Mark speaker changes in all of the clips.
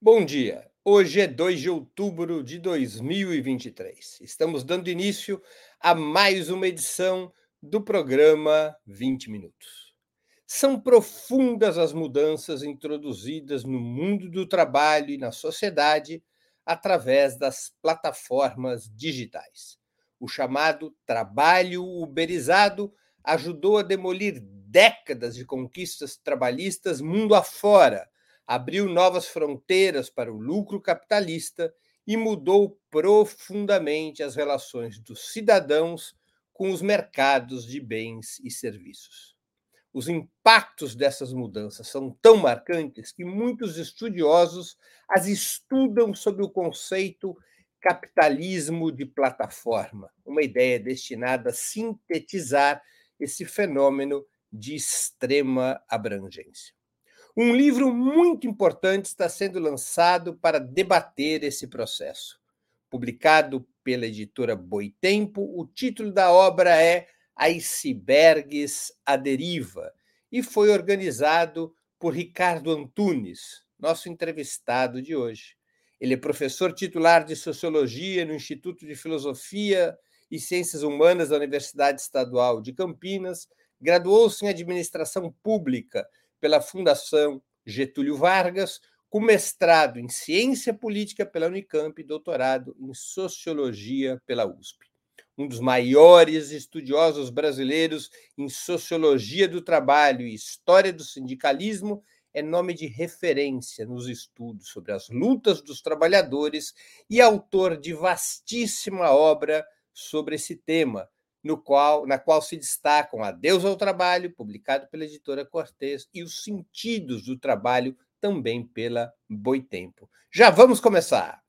Speaker 1: Bom dia. Hoje é 2 de outubro de 2023. Estamos dando início a mais uma edição do programa 20 Minutos. São profundas as mudanças introduzidas no mundo do trabalho e na sociedade através das plataformas digitais. O chamado trabalho uberizado ajudou a demolir décadas de conquistas trabalhistas mundo afora abriu novas fronteiras para o lucro capitalista e mudou profundamente as relações dos cidadãos com os mercados de bens e serviços. Os impactos dessas mudanças são tão marcantes que muitos estudiosos as estudam sob o conceito capitalismo de plataforma, uma ideia destinada a sintetizar esse fenômeno de extrema abrangência. Um livro muito importante está sendo lançado para debater esse processo. Publicado pela editora Boitempo, o título da obra é Icebergs à Deriva e foi organizado por Ricardo Antunes, nosso entrevistado de hoje. Ele é professor titular de Sociologia no Instituto de Filosofia e Ciências Humanas da Universidade Estadual de Campinas, graduou-se em Administração Pública pela Fundação Getúlio Vargas, com mestrado em Ciência Política pela Unicamp e doutorado em Sociologia pela USP. Um dos maiores estudiosos brasileiros em Sociologia do Trabalho e História do Sindicalismo, é nome de referência nos estudos sobre as lutas dos trabalhadores e autor de vastíssima obra sobre esse tema, no qual, na qual se destacam Adeus ao Trabalho, publicado pela editora Cortez, e Os Sentidos do Trabalho, também pela Boitempo. Já vamos começar!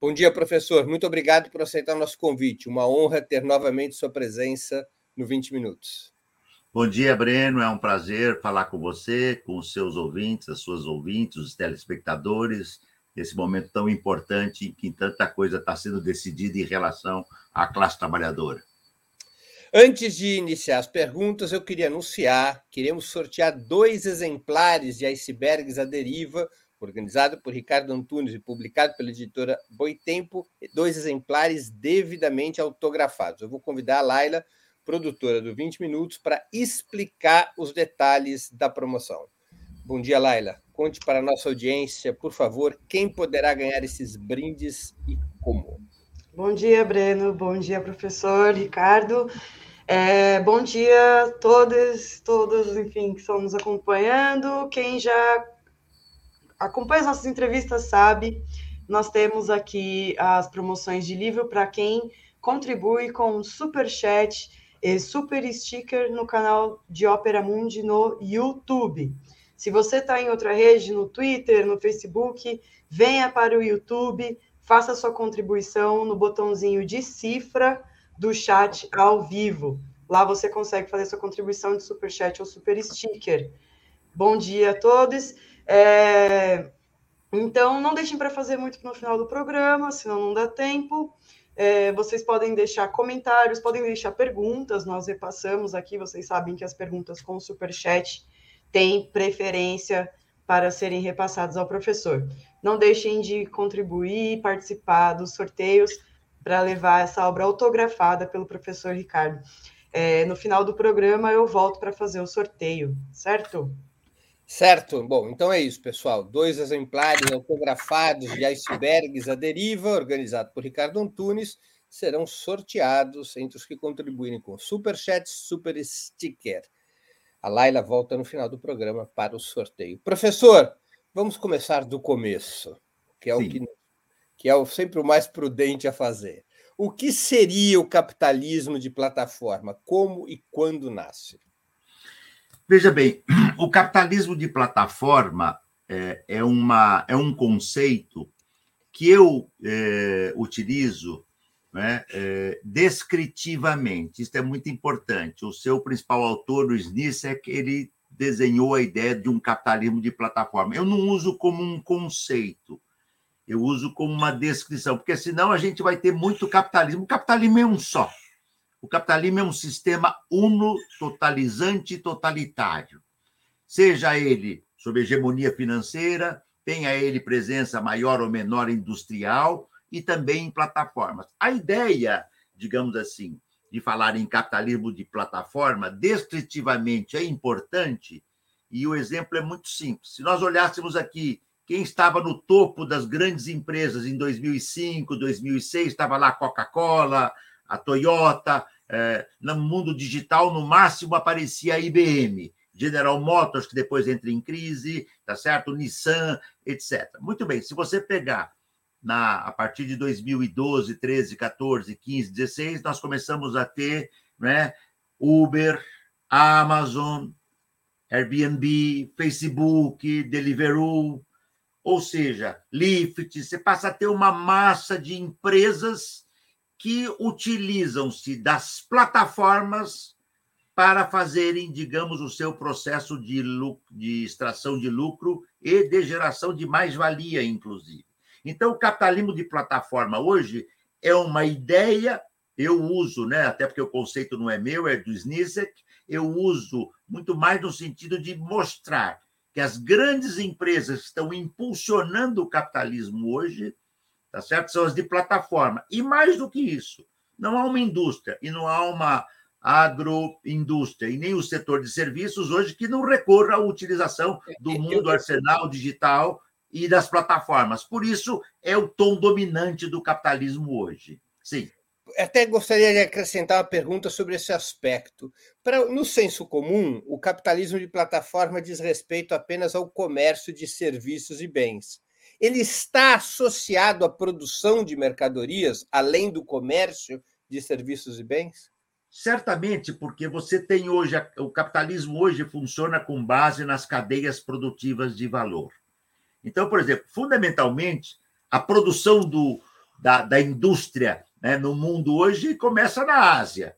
Speaker 1: Bom dia, professor. Muito obrigado por aceitar o nosso convite. Uma honra ter novamente sua presença no 20 Minutos.
Speaker 2: Bom dia, Breno. É um prazer falar com você, com os seus ouvintes, as suas ouvintes, os telespectadores, nesse momento tão importante em que tanta coisa está sendo decidida em relação à classe trabalhadora.
Speaker 1: Antes de iniciar as perguntas, eu queria anunciar que iremos sortear dois exemplares de Icebergs à Deriva organizado por Ricardo Antunes e publicado pela editora Boitempo, dois exemplares devidamente autografados. Eu vou convidar a Laila, produtora do 20 Minutos, para explicar os detalhes da promoção. Bom dia, Laila. Conte para a nossa audiência, por favor, quem poderá ganhar esses brindes e como.
Speaker 3: Bom dia, Breno. Bom dia, professor Ricardo. É, bom dia a todos, todos, enfim, que estão nos acompanhando. Quem já acompanha as nossas entrevistas sabe, nós temos aqui as promoções de livro para quem contribui com super chat e super sticker no canal de Ópera Mundi no YouTube. Se você está em outra rede, no Twitter, no Facebook, venha para o YouTube, faça sua contribuição no botãozinho de cifra do chat ao vivo. Lá você consegue fazer sua contribuição de super chat ou super sticker. Bom dia a todos. É, então, não deixem para fazer muito no final do programa, senão não dá tempo. É, vocês podem deixar comentários, podem deixar perguntas, nós repassamos aqui. Vocês sabem que as perguntas com superchat têm preferência para serem repassadas ao professor. Não deixem de contribuir, participar dos sorteios para levar essa obra autografada pelo professor Ricardo. É, no final do programa, eu volto para fazer o sorteio, certo?
Speaker 1: Certo? Bom, então é isso, pessoal. Dois exemplares autografados de icebergs à deriva, organizado por Ricardo Antunes, serão sorteados entre os que contribuírem com super chat, super sticker. A Laila volta no final do programa para o sorteio. Professor, vamos começar do começo, que é Sim. o que, que é sempre o mais prudente a fazer. O que seria o capitalismo de plataforma? Como e quando nasce?
Speaker 2: Veja bem, o capitalismo de plataforma é, é, uma, é um conceito que eu é, utilizo né, é, descritivamente. Isso é muito importante. O seu principal autor, o Snisek, ele desenhou a ideia de um capitalismo de plataforma. Eu não uso como um conceito, eu uso como uma descrição, porque senão a gente vai ter muito capitalismo. O capitalismo é um só. O capitalismo é um sistema uno, totalizante e totalitário. Seja ele sob hegemonia financeira, tenha ele presença maior ou menor industrial e também em plataformas. A ideia, digamos assim, de falar em capitalismo de plataforma, descritivamente é importante, e o exemplo é muito simples. Se nós olhássemos aqui quem estava no topo das grandes empresas em 2005, 2006, estava lá Coca-Cola, a Toyota, é, no mundo digital, no máximo aparecia a IBM, General Motors, que depois entra em crise, tá certo? Nissan, etc. Muito bem, se você pegar na, a partir de 2012, 13, 14, 15, 16, nós começamos a ter né, Uber, Amazon, Airbnb, Facebook, Deliveroo, ou seja, Lyft, você passa a ter uma massa de empresas que utilizam-se das plataformas para fazerem, digamos, o seu processo de, lucro, de extração de lucro e de geração de mais-valia, inclusive. Então, o capitalismo de plataforma hoje é uma ideia, eu uso, né, até porque o conceito não é meu, é do Snizek, eu uso muito mais no sentido de mostrar que as grandes empresas estão impulsionando o capitalismo hoje, tá certo? São as de plataforma. E mais do que isso, não há uma indústria e não há uma agroindústria e nem o setor de serviços hoje que não recorra à utilização do mundo arsenal digital e das plataformas. Por isso, é o tom dominante do capitalismo hoje. Sim.
Speaker 1: Até gostaria de acrescentar uma pergunta sobre esse aspecto. Para, no senso comum, o capitalismo de plataforma diz respeito apenas ao comércio de serviços e bens. Ele está associado à produção de mercadorias, além do comércio de serviços e bens?
Speaker 2: Certamente, porque você tem hoje, o capitalismo hoje funciona com base nas cadeias produtivas de valor. Então, por exemplo, fundamentalmente, a produção do, da, da indústria né, no mundo hoje começa na Ásia.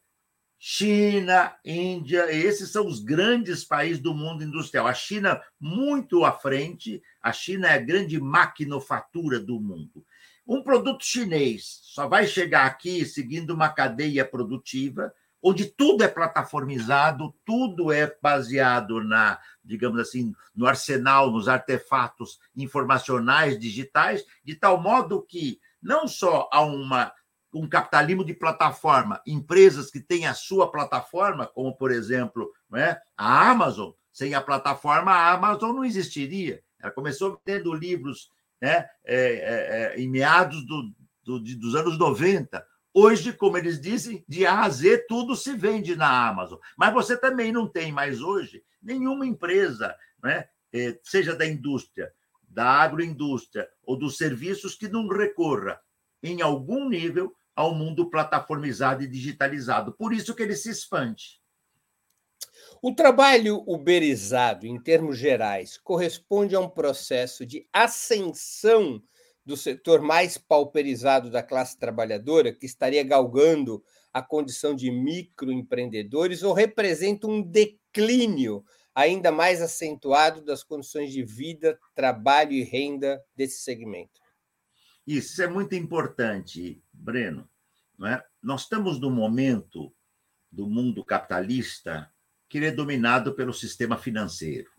Speaker 2: China, Índia, esses são os grandes países do mundo industrial. A China, muito à frente, a China é a grande maquinofatura do mundo. Um produto chinês só vai chegar aqui seguindo uma cadeia produtiva onde tudo é plataformizado, tudo é baseado na, digamos assim, no arsenal, nos artefatos informacionais digitais, de tal modo que não só há uma um capitalismo de plataforma, empresas que têm a sua plataforma, como por exemplo, né, a Amazon, sem a plataforma a Amazon não existiria. Ela começou vendendo livros né, é, é, é, em meados do, do, dos anos 90. Hoje, como eles dizem, de A a Z tudo se vende na Amazon. Mas você também não tem mais hoje nenhuma empresa, né, seja da indústria, da agroindústria ou dos serviços, que não recorra, em algum nível, ao mundo plataformizado e digitalizado. Por isso que ele se expande.
Speaker 1: O trabalho uberizado, em termos gerais, corresponde a um processo de ascensão do setor mais pauperizado da classe trabalhadora, que estaria galgando a condição de microempreendedores, ou representa um declínio ainda mais acentuado das condições de vida, trabalho e renda desse segmento?
Speaker 2: Isso é muito importante, Breno. Não é? Nós estamos no momento do mundo capitalista que ele é dominado pelo sistema financeiro.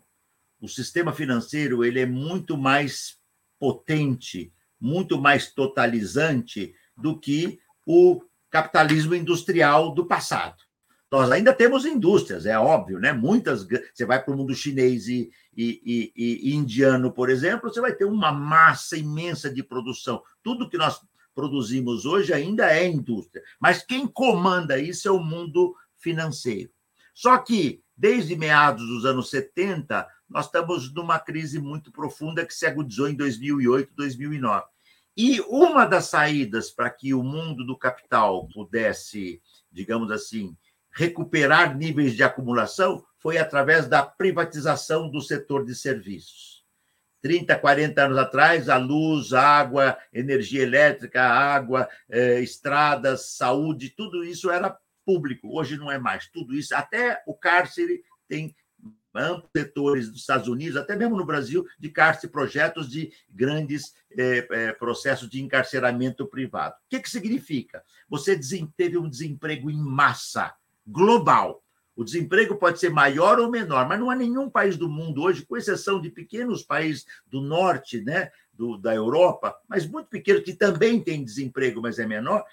Speaker 2: O sistema financeiro ele é muito mais potente, muito mais totalizante do que o capitalismo industrial do passado. Nós ainda temos indústrias, é óbvio, né? Muitas. Você vai para o mundo chinês e, e, e, e, indiano, por exemplo, você vai ter uma massa imensa de produção. Tudo que nós produzimos hoje ainda é indústria. Mas quem comanda isso é o mundo financeiro. Só que, desde meados dos anos 70, nós estamos numa crise muito profunda que se agudizou em 2008, 2009. E uma das saídas para que o mundo do capital pudesse, digamos assim, recuperar níveis de acumulação foi através da privatização do setor de serviços. 30, 40 anos atrás, a luz, a água, energia elétrica, água, eh, estradas, saúde, tudo isso era público. Hoje não é mais. Tudo isso, até o cárcere tem amplos setores dos Estados Unidos, até mesmo no Brasil, de cárcere, projetos de grandes é, é, processos de encarceramento privado. O que, que significa? Você teve um desemprego em massa, global. O desemprego pode ser maior ou menor, mas não há nenhum país do mundo hoje, com exceção de pequenos países do norte, né, do, da Europa, mas muito pequenos, que também têm desemprego, mas é menor,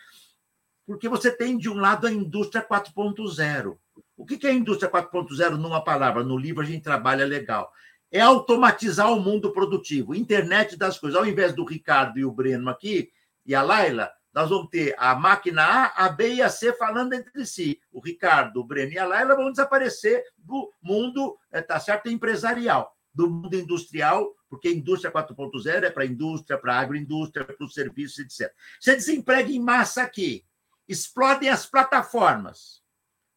Speaker 2: porque você tem, de um lado, a indústria 4.0. O que é a indústria 4.0 numa palavra? No livro a gente trabalha legal. É automatizar o mundo produtivo, internet das coisas. Ao invés do Ricardo e o Breno aqui, e a Laila, nós vamos ter a máquina A, a B e a C falando entre si. O Ricardo, o Breno e a Laila vão desaparecer do mundo, é, tá certo, empresarial, do mundo industrial, porque a indústria 4.0 é para a indústria, para a agroindústria, para os serviços, etc. Você desemprega em massa aqui explodem as plataformas.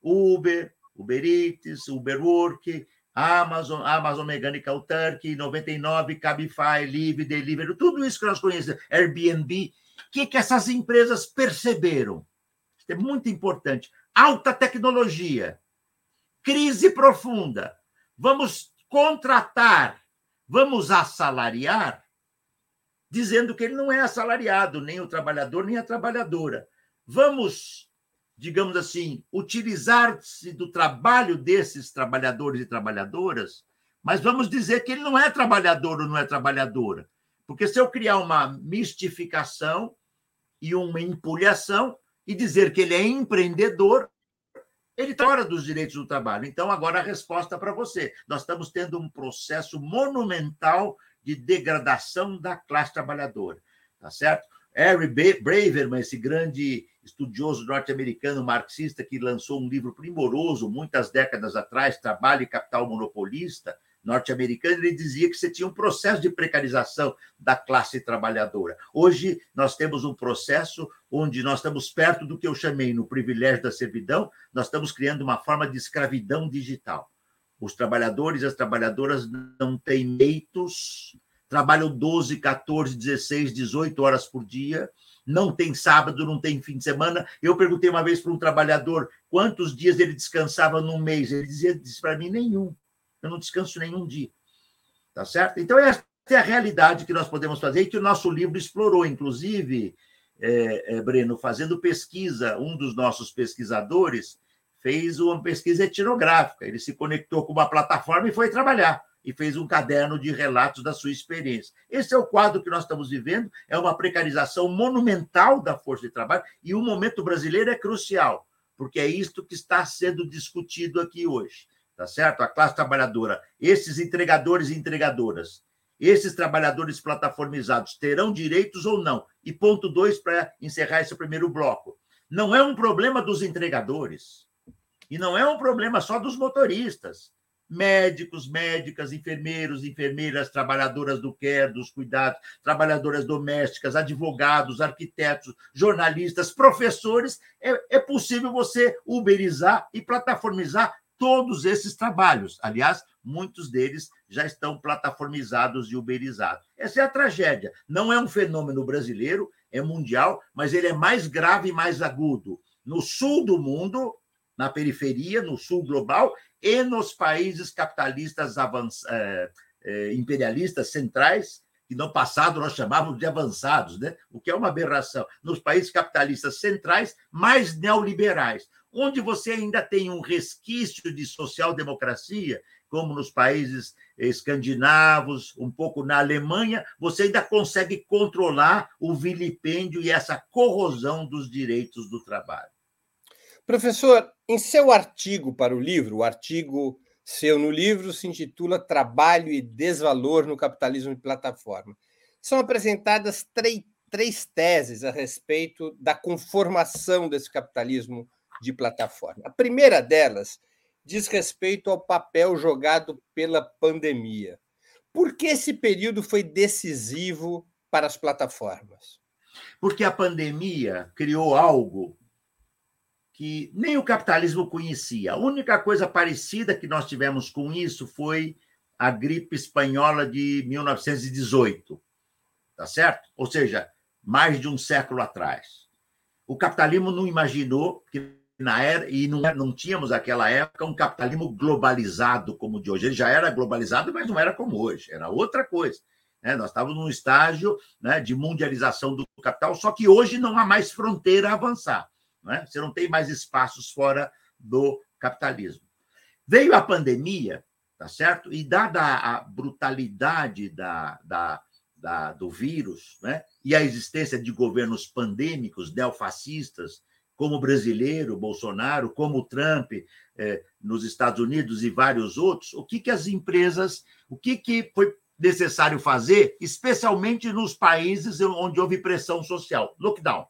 Speaker 2: Uber, Uber Eats, Uberwork, Amazon, Amazon Mechanical Turkey, 99, Cabify, Live, Delivery, tudo isso que nós conhecemos, Airbnb. Que, que essas empresas perceberam? Isso é muito importante. Alta tecnologia, crise profunda. Vamos contratar, vamos assalariar, dizendo que ele não é assalariado, nem o trabalhador, nem a trabalhadora vamos, digamos assim, utilizar-se do trabalho desses trabalhadores e trabalhadoras, mas vamos dizer que ele não é trabalhador ou não é trabalhadora. Porque se eu criar uma mistificação e uma empulhação e dizer que ele é empreendedor, ele está fora dos direitos do trabalho. Então, agora a resposta para você. Nós estamos tendo um processo monumental de degradação da classe trabalhadora. Tá certo? Harry Braverman, esse grande estudioso norte-americano marxista que lançou um livro primoroso muitas décadas atrás, Trabalho e Capital Monopolista, norte-americano, ele dizia que você tinha um processo de precarização da classe trabalhadora. Hoje, nós temos um processo onde nós estamos perto do que eu chamei no privilégio da servidão, nós estamos criando uma forma de escravidão digital. Os trabalhadores e as trabalhadoras não têm leitos, trabalham 12, 14, 16, 18 horas por dia, não tem sábado, não tem fim de semana. Eu perguntei uma vez para um trabalhador quantos dias ele descansava num mês. Ele dizia disse para mim nenhum. Eu não descanso nenhum dia. Tá certo? Então, essa é a realidade que nós podemos fazer e que o nosso livro explorou, inclusive, é, é, Breno, fazendo pesquisa, um dos nossos pesquisadores fez uma pesquisa etnográfica. Ele se conectou com uma plataforma e foi trabalhar e fez um caderno de relatos da sua experiência. Esse é o quadro que nós estamos vivendo, é uma precarização monumental da força de trabalho, e o momento brasileiro é crucial, porque é isto que está sendo discutido aqui hoje, tá certo? A classe trabalhadora, esses entregadores e entregadoras, esses trabalhadores plataformizados terão direitos ou não? E ponto dois, para encerrar esse primeiro bloco. Não é um problema dos entregadores, e não é um problema só dos motoristas médicos, médicas, enfermeiros, enfermeiras, trabalhadoras do care, dos cuidados, trabalhadoras domésticas, advogados, arquitetos, jornalistas, professores. É, é possível você uberizar e plataformizar todos esses trabalhos. Aliás, muitos deles já estão plataformizados e uberizados. Essa é a tragédia. Não é um fenômeno brasileiro, é mundial, mas ele é mais grave e mais agudo. No sul do mundo, na periferia, no sul global, e nos países capitalistas avanç... É, é, imperialistas centrais, que no passado nós chamávamos de avançados, né? o que é uma aberração. Nos países capitalistas centrais, mais neoliberais, onde você ainda tem um resquício de social-democracia, como nos países escandinavos, um pouco na Alemanha, você ainda consegue controlar o vilipêndio e essa corrosão dos direitos do trabalho.
Speaker 1: Professor, em seu artigo para o livro, o artigo seu no livro se intitula Trabalho e Desvalor no Capitalismo de Plataforma. São apresentadas três, três teses a respeito da conformação desse capitalismo de plataforma. A primeira delas diz respeito ao papel jogado pela pandemia. Por que esse período foi decisivo para as plataformas?
Speaker 2: Porque a pandemia criou algo que nem o capitalismo conhecia. A única coisa parecida que nós tivemos com isso foi a gripe espanhola de 1918, tá certo? Ou seja, mais de um século atrás. O capitalismo não imaginou que na era e não, não tínhamos naquela época um capitalismo globalizado como o de hoje. Ele já era globalizado, mas não era como hoje, era outra coisa. Né? Nós estávamos num estágio né, de mundialização do capital, só que hoje não há mais fronteira a avançar. Né? Você não tem mais espaços fora do capitalismo. Veio a pandemia, tá certo? E dada a brutalidade da, da, da, do vírus né? e a existência de governos pandêmicos, neofascistas, como o brasileiro, Bolsonaro, como o Trump eh, nos Estados Unidos e vários outros, o que, que as empresas, o que, que foi necessário fazer, especialmente nos países onde houve pressão social? Lockdown.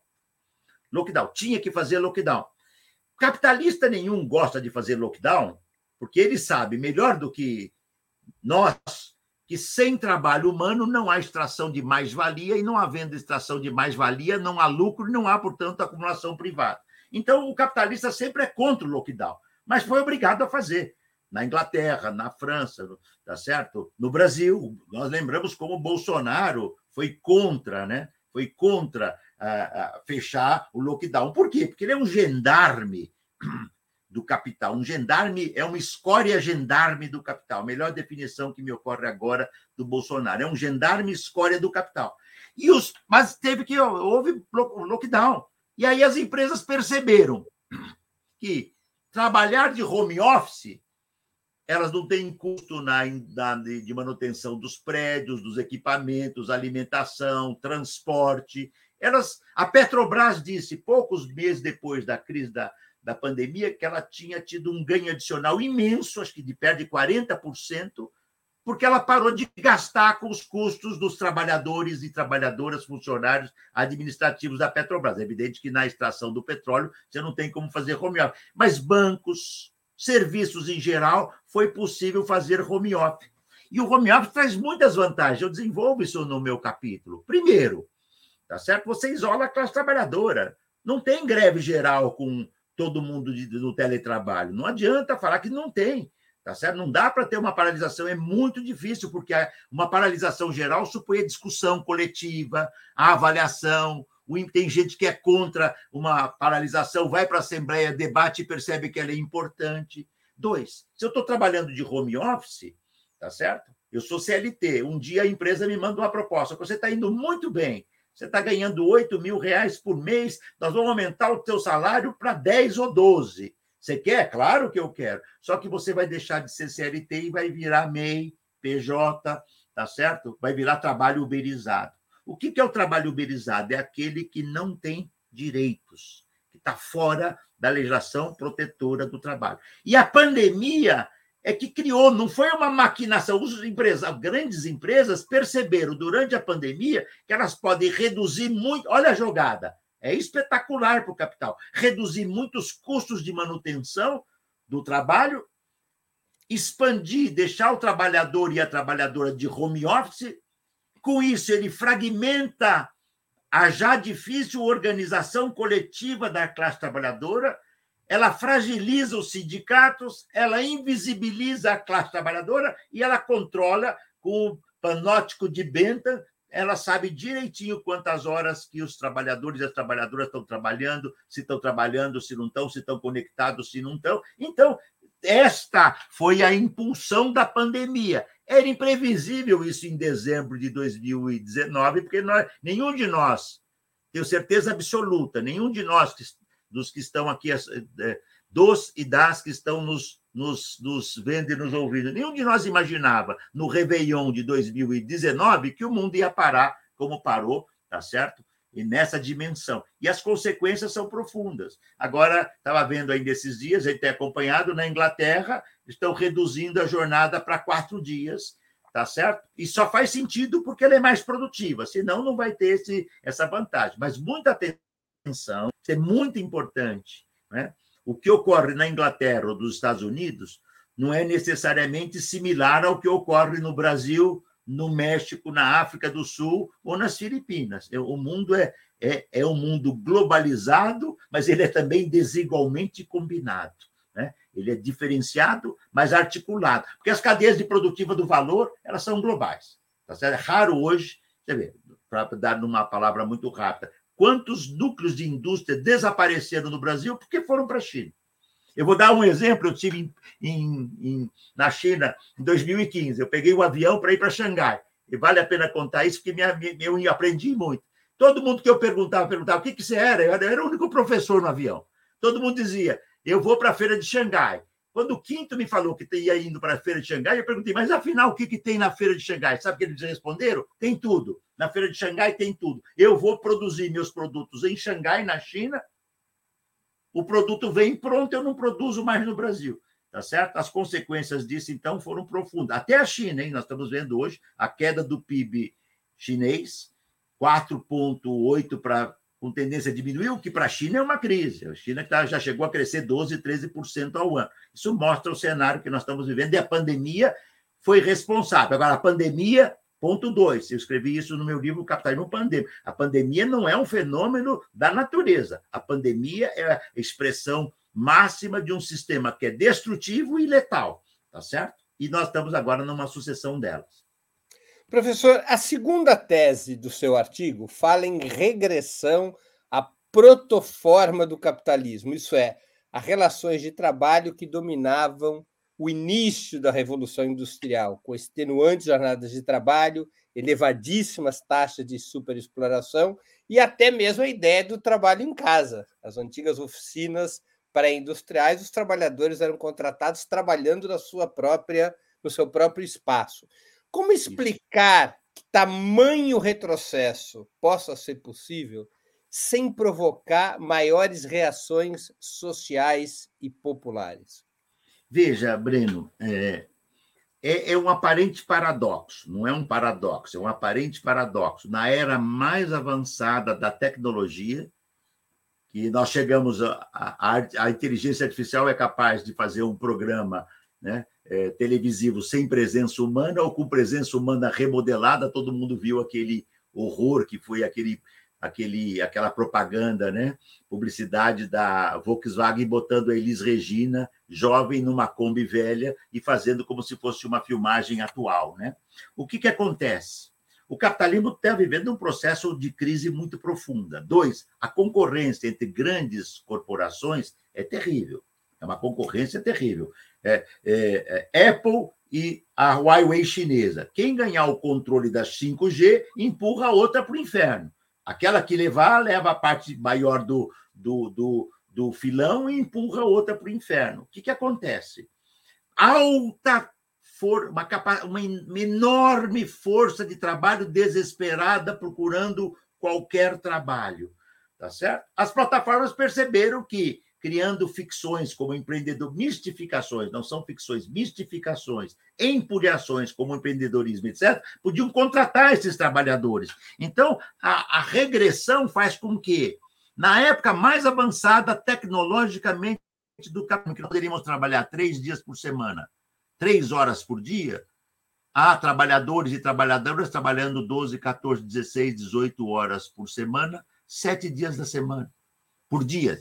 Speaker 2: Lockdown. Tinha que fazer lockdown. Capitalista nenhum gosta de fazer lockdown, porque ele sabe melhor do que nós que sem trabalho humano não há extração de mais-valia, e não havendo extração de mais-valia, não há lucro, não há, portanto, acumulação privada. Então, o capitalista sempre é contra o lockdown, mas foi obrigado a fazer. Na Inglaterra, na França, tá certo? No Brasil, nós lembramos como Bolsonaro foi contra, né? Foi contra fechar o lockdown. Por quê? Porque ele é um gendarme do capital. Um gendarme é uma escória gendarme do capital. Melhor definição que me ocorre agora do Bolsonaro. É um gendarme escória do capital. E os, mas teve que houve lockdown. E aí as empresas perceberam que trabalhar de home office elas não têm custo na, na, de manutenção dos prédios, dos equipamentos, alimentação, transporte. Elas, a Petrobras disse poucos meses depois da crise da, da pandemia que ela tinha tido um ganho adicional imenso, acho que de perto de 40%, porque ela parou de gastar com os custos dos trabalhadores e trabalhadoras, funcionários administrativos da Petrobras. É evidente que na extração do petróleo você não tem como fazer home office, mas bancos, serviços em geral, foi possível fazer home office. E o home office traz muitas vantagens. Eu desenvolvo isso no meu capítulo. Primeiro, tá certo? Você isola a classe trabalhadora. Não tem greve geral com todo mundo de, teletrabalho. Não adianta falar que não tem, tá certo? Não dá para ter uma paralisação, é muito difícil, porque uma paralisação geral supõe discussão coletiva, a avaliação. Tem gente que é contra uma paralisação, vai para a Assembleia, debate e percebe que ela é importante. Dois, se eu estou trabalhando de home office, tá certo? Eu sou CLT. Um dia a empresa me manda uma proposta. Você está indo muito bem. Você está ganhando 8 mil reais por mês, nós vamos aumentar o teu salário para 10 ou 12. Você quer? Claro que eu quero. Só que você vai deixar de ser CLT e vai virar MEI, PJ, tá certo? Vai virar trabalho uberizado. O que é o trabalho uberizado? É aquele que não tem direitos, que está fora da legislação protetora do trabalho. E a pandemia é que criou, não foi uma maquinação. Os empresas, grandes empresas perceberam durante a pandemia que elas podem reduzir muito. Olha a jogada, é espetacular para o capital. Reduzir muitos custos de manutenção do trabalho, expandir, deixar o trabalhador e a trabalhadora de home office. Com isso, ele fragmenta a já difícil organização coletiva da classe trabalhadora ela fragiliza os sindicatos, ela invisibiliza a classe trabalhadora e ela controla com o panótico de Bentham, ela sabe direitinho quantas horas que os trabalhadores e as trabalhadoras estão trabalhando, se estão trabalhando, se não estão, se estão conectados, se não estão. Então, esta foi a impulsão da pandemia. Era imprevisível isso em dezembro de 2019, porque nós, nenhum de nós, tenho certeza absoluta, nenhum de nós que dos que estão aqui, é, dos e das que estão nos, nos, nos vendo e nos ouvindo. Nenhum de nós imaginava, no Réveillon de 2019, que o mundo ia parar como parou, tá certo? E nessa dimensão. E as consequências são profundas. Agora, estava vendo ainda esses dias, a gente tem acompanhado, na Inglaterra, estão reduzindo a jornada para quatro dias, tá certo? E só faz sentido porque ela é mais produtiva, senão não vai ter esse, essa vantagem. Mas muita atenção atenção, isso é muito importante. Né? O que ocorre na Inglaterra ou nos Estados Unidos não é necessariamente similar ao que ocorre no Brasil, no México, na África do Sul ou nas Filipinas. É, o mundo é, é, é um mundo globalizado, mas ele é também desigualmente combinado. Né? Ele é diferenciado, mas articulado. Porque as cadeias de produtiva do valor elas são globais. Tá certo? É raro hoje, para dar numa palavra muito rápida, quantos núcleos de indústria desapareceram no Brasil porque foram para a China. Eu vou dar um exemplo. Eu tive em, em, em, na China em 2015. Eu peguei um avião para ir para Xangai. E vale a pena contar isso, porque minha, eu aprendi muito. Todo mundo que eu perguntava, perguntava o que, que você era. Eu era o único professor no avião. Todo mundo dizia: eu vou para a feira de Xangai. Quando o quinto me falou que ia indo para a feira de Xangai, eu perguntei, mas afinal, o que, que tem na feira de Xangai? Sabe o que eles responderam? Tem tudo. Na feira de Xangai tem tudo. Eu vou produzir meus produtos em Xangai, na China. O produto vem pronto, eu não produzo mais no Brasil. Tá certo? As consequências disso, então, foram profundas. Até a China, hein? Nós estamos vendo hoje a queda do PIB chinês, 4,8% para com tendência a diminuir, o que para a China é uma crise. A China tá, já chegou a crescer 12%, 13% ao ano. Isso mostra o cenário que nós estamos vivendo, e a pandemia foi responsável. Agora, a pandemia, ponto dois, eu escrevi isso no meu livro Capitalismo Pandêmico. A pandemia não é um fenômeno da natureza. A pandemia é a expressão máxima de um sistema que é destrutivo e letal, tá certo? E nós estamos agora numa sucessão delas.
Speaker 1: Professor, a segunda tese do seu artigo fala em regressão à protoforma do capitalismo, isso é, as relações de trabalho que dominavam o início da Revolução Industrial, com extenuantes jornadas de trabalho, elevadíssimas taxas de superexploração e até mesmo a ideia do trabalho em casa. As antigas oficinas pré-industriais, os trabalhadores eram contratados trabalhando na sua própria, no seu próprio espaço. Como explicar que tamanho retrocesso possa ser possível sem provocar maiores reações sociais e populares?
Speaker 2: Veja, Breno, é, é, é, um aparente paradoxo, não é um paradoxo, é um aparente paradoxo. Na era mais avançada da tecnologia, que nós chegamos, a, a, a inteligência artificial é capaz de fazer um programa né, é, televisivo sem presença humana ou com presença humana remodelada, todo mundo viu aquele horror que foi aquele, aquele, aquela propaganda, né? Publicidade da Volkswagen botando a Elis Regina, jovem, numa Kombi velha e fazendo como se fosse uma filmagem atual, né? O que, que acontece? O capitalismo está vivendo um processo de crise muito profunda. Dois, a concorrência entre grandes corporações é terrível. É uma concorrência terrível é, é, é, Apple e a Huawei chinesa. Quem ganhar o controle da 5G empurra a outra para o inferno. Aquela que levar, leva a parte maior do, do, do, do filão e empurra a outra para o inferno. O que, que acontece? Alta for, uma, capa, uma enorme força de trabalho desesperada procurando qualquer trabalho. Tá certo? As plataformas perceberam que criando ficções como empreendedor, mistificações, não são ficções, mistificações, empulhações como empreendedorismo, etc., podiam contratar esses trabalhadores. Então, a, a regressão faz com que, na época mais avançada tecnologicamente do caminho, que poderíamos trabalhar três dias por semana, três horas por dia, há trabalhadores e trabalhadoras trabalhando 12, 14, 16, 18 horas por semana, sete dias da semana por dia,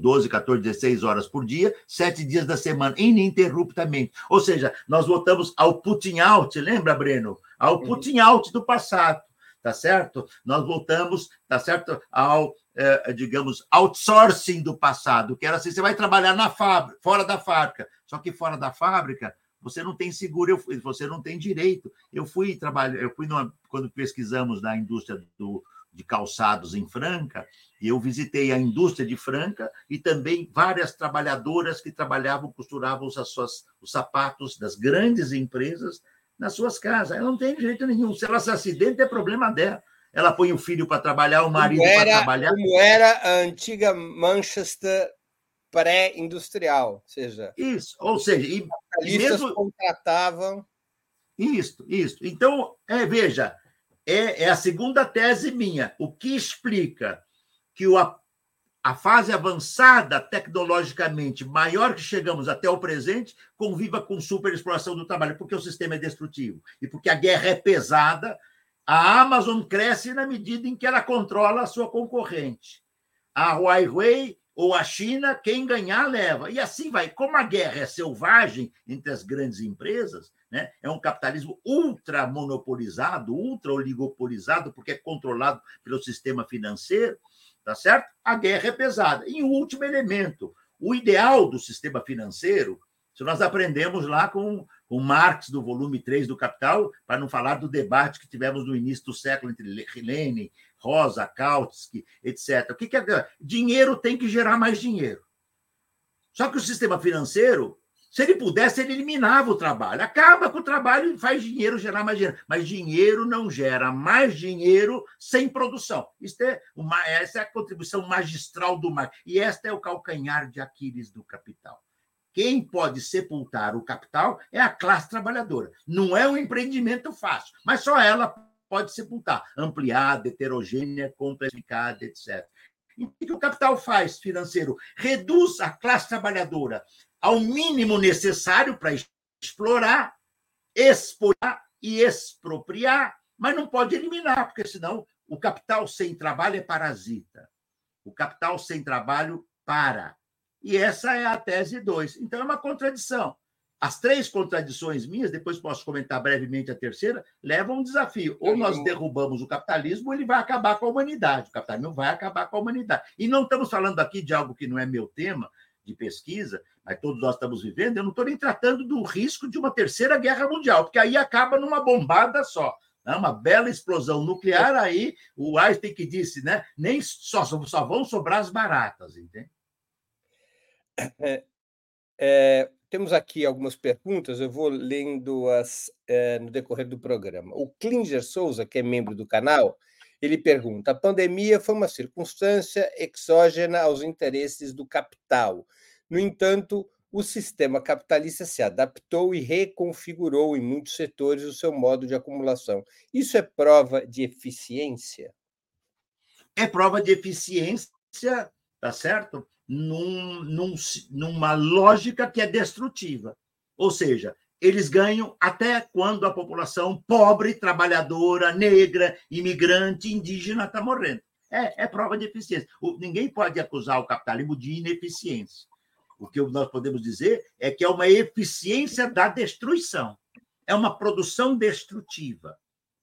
Speaker 2: 12, 14, 16 horas por dia, sete dias da semana, ininterruptamente. Ou seja, nós voltamos ao putting out, lembra, Breno? Ao putting out do passado, tá certo? Nós voltamos, tá certo? Ao, é, digamos, outsourcing do passado, que era assim, você vai trabalhar na fábrica, fora da fábrica, só que fora da fábrica você não tem seguro, você não tem direito. Eu fui trabalhar, eu fui numa, quando pesquisamos na indústria do, de calçados em Franca, e eu visitei a indústria de Franca e também várias trabalhadoras que trabalhavam, costuravam os, suas, os sapatos das grandes empresas nas suas casas. Ela não tem jeito nenhum. Se ela se acidenta, é problema dela. Ela põe o filho para trabalhar, o marido para trabalhar.
Speaker 1: Como era a antiga Manchester pré-industrial, ou seja...
Speaker 2: Isso, ou seja... E,
Speaker 1: e mesmo... contratavam...
Speaker 2: Isso, isso. Então, é, veja, é, é a segunda tese minha. O que explica que o, a, fase avançada tecnologicamente maior que chegamos até o presente conviva com superexploração do trabalho, porque o sistema é destrutivo e porque a guerra é pesada. A Amazon cresce na medida em que ela controla a sua concorrente. A Huawei ou a China, quem ganhar leva. E assim vai. Como a guerra é selvagem entre as grandes empresas, né? é um capitalismo ultra monopolizado, ultra oligopolizado, porque é controlado pelo sistema financeiro, tá certo? A guerra é pesada. E o último elemento, o ideal do sistema financeiro, se nós aprendemos lá com, com Marx, do volume 3 do Capital, para não falar do debate que tivemos no início do século entre Lenin, Rosa, Kautsky, etc. O que, que é? Dinheiro tem que gerar mais dinheiro. Só que o sistema financeiro, se ele pudesse, ele eliminava o trabalho. Acaba com o trabalho e faz dinheiro gerar mais dinheiro. Mas dinheiro não gera mais dinheiro sem produção. Isso é uma, essa é a contribuição magistral do Marx. E esta é o calcanhar de Aquiles do capital. Quem pode sepultar o capital é a classe trabalhadora. Não é um empreendimento fácil, mas só ela pode sepultar, ampliada, heterogênea, complexificada, etc. E o que o capital faz financeiro? Reduz a classe trabalhadora ao mínimo necessário para explorar, explorar e expropriar, mas não pode eliminar, porque senão o capital sem trabalho é parasita. O capital sem trabalho para. E essa é a tese 2. Então é uma contradição. As três contradições minhas, depois posso comentar brevemente a terceira, levam a um desafio. Ou nós derrubamos o capitalismo, ou ele vai acabar com a humanidade. O capitalismo vai acabar com a humanidade. E não estamos falando aqui de algo que não é meu tema de pesquisa, mas todos nós estamos vivendo. Eu não estou nem tratando do risco de uma terceira guerra mundial, porque aí acaba numa bombada só. Né? Uma bela explosão nuclear, aí o Einstein que disse, né? Nem só, só vão sobrar as baratas, entende?
Speaker 1: É, é, temos aqui algumas perguntas, eu vou lendo-as é, no decorrer do programa. O Klinger Souza, que é membro do canal, ele pergunta: a pandemia foi uma circunstância exógena aos interesses do capital. No entanto, o sistema capitalista se adaptou e reconfigurou em muitos setores o seu modo de acumulação. Isso é prova de eficiência?
Speaker 2: É prova de eficiência, tá certo? num, num, numa lógica que é destrutiva. Ou seja, eles ganham até quando a população pobre, trabalhadora, negra, imigrante, indígena está morrendo. É, é, prova de eficiência. O, ninguém pode acusar o capitalismo de ineficiência. O que nós podemos dizer é que é uma eficiência da destruição. É uma produção destrutiva.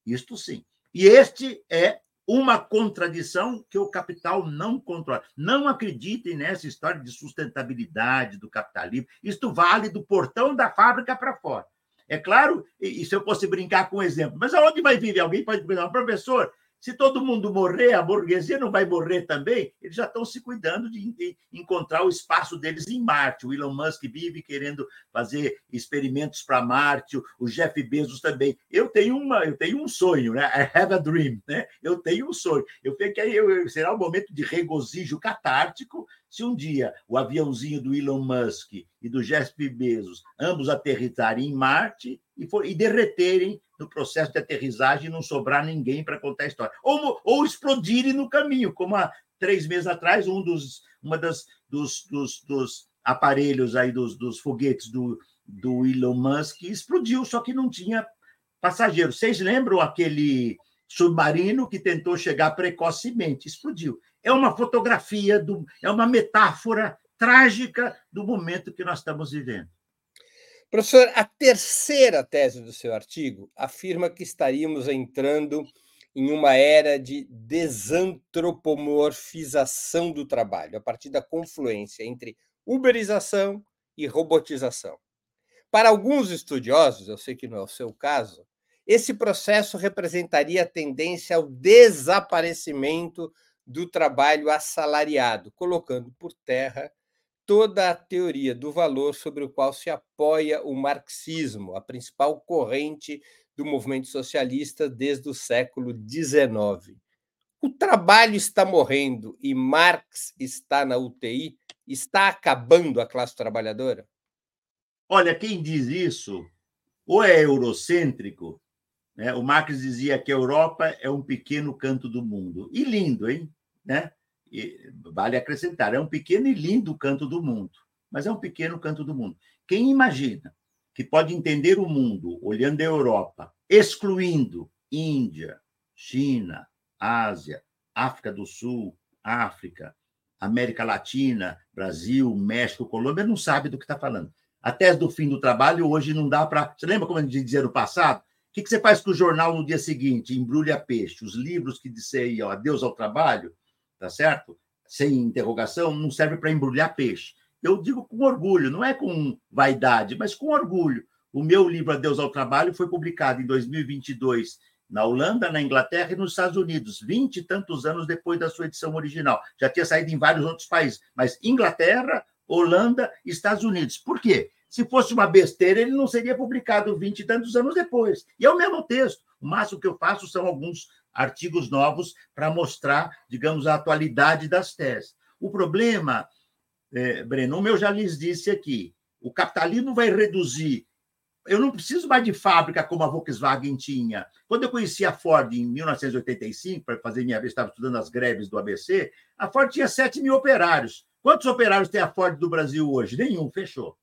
Speaker 2: Isto sim. E este é uma contradição que o capital não controla. Não acreditem nessa história de sustentabilidade do capitalismo. Isto vale do portão da fábrica para fora. É claro, e se eu fosse brincar com um exemplo, mas aonde vai viver? Alguém pode perguntar, professor, se todo mundo morrer, a burguesia não vai morrer também? Eles já estão se cuidando de encontrar o espaço deles em Marte. O Elon Musk vive querendo fazer experimentos para Marte, o Jeff Bezos também. Eu tenho uma, eu tenho um sonho, né? I have a dream, né? Eu tenho um sonho. Eu sei que aí será um momento de regozijo catártico se um dia o aviãozinho do Elon Musk e do Jeff Bezos ambos aterrissarem em Marte e, for, e derreterem no processo de aterrissagem e não sobrar ninguém para contar a história. Ou, ou explodirem no caminho, como há três meses atrás, um dos, uma das, dos, dos, dos aparelhos aí, dos, dos foguetes do, do Elon Musk explodiu, só que não tinha passageiro. Vocês lembram aquele submarino que tentou chegar precocemente? Explodiu é uma fotografia, do, é uma metáfora trágica do momento que nós estamos vivendo.
Speaker 1: Professor, a terceira tese do seu artigo afirma que estaríamos entrando em uma era de desantropomorfização do trabalho, a partir da confluência entre uberização e robotização. Para alguns estudiosos, eu sei que não é o seu caso, esse processo representaria a tendência ao desaparecimento do trabalho assalariado, colocando por terra toda a teoria do valor sobre o qual se apoia o marxismo, a principal corrente do movimento socialista desde o século XIX. O trabalho está morrendo e Marx está na UTI? Está acabando a classe trabalhadora?
Speaker 2: Olha, quem diz isso ou é eurocêntrico, né? o Marx dizia que a Europa é um pequeno canto do mundo. E lindo, hein? né? E vale acrescentar, é um pequeno e lindo canto do mundo, mas é um pequeno canto do mundo. Quem imagina que pode entender o mundo olhando a Europa, excluindo Índia, China, Ásia, África do Sul, África, América Latina, Brasil, México, Colômbia, não sabe do que está falando. A tese do fim do trabalho hoje não dá para. Você lembra como a gente dizia no passado? Que, que você faz com o jornal no dia seguinte? Embrulha peixe. Os livros que disseram adeus ao trabalho, tá certo? Sem interrogação, não serve para embrulhar peixe. Eu digo com orgulho, não é com vaidade, mas com orgulho. O meu livro Adeus ao Trabalho foi publicado em 2022 na Holanda, na Inglaterra e nos Estados Unidos, vinte e tantos anos depois da sua edição original. Já tinha saído em vários outros países, mas Inglaterra, Holanda e Estados Unidos. Por quê? Se fosse uma besteira, ele não seria publicado vinte e tantos anos depois. E é o mesmo texto. O máximo que eu faço são alguns artigos novos para mostrar, digamos, a atualidade das teses. O problema, é, Breno, eu já lhes disse aqui, o capitalismo vai reduzir eu não preciso mais de fábrica como a Volkswagen tinha. Quando eu conheci a Ford em 1985, para fazer minha vez, estava estudando as greves do ABC, a Ford tinha 7 mil operários. Quantos operários tem a Ford do Brasil hoje? Nenhum, fechou.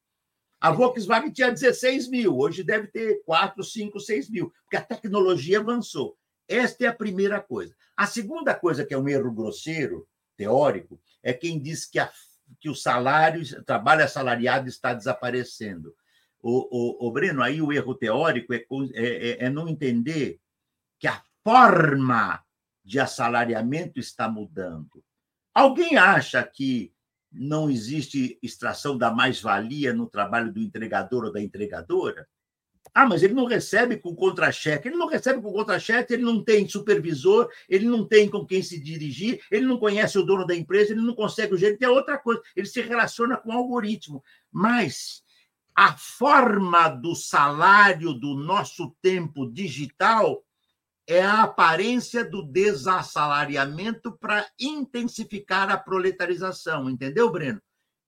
Speaker 2: A Volkswagen tinha 16 mil, hoje deve ter 4, 5, 6 mil, porque a tecnologia avançou. Esta é a primeira coisa. A segunda coisa, que é um erro grosseiro, teórico, é quem diz que, a, que o salário, o trabalho assalariado está desaparecendo o, o, o Breno, aí o erro teórico é, é, é, é não entender que a forma de assalariamento está mudando. Alguém acha que não existe extração da mais-valia no trabalho do entregador ou da entregadora? Ah, mas ele não recebe com contra-cheque. Ele não recebe com contra-cheque, ele não tem supervisor, ele não tem com quem se dirigir, ele não conhece o dono da empresa, ele não consegue o gerente, é outra coisa. Ele se relaciona com o algoritmo. Mas a forma do salário do nosso tempo digital é a aparência do desassalariamento para intensificar a proletarização, entendeu, Breno?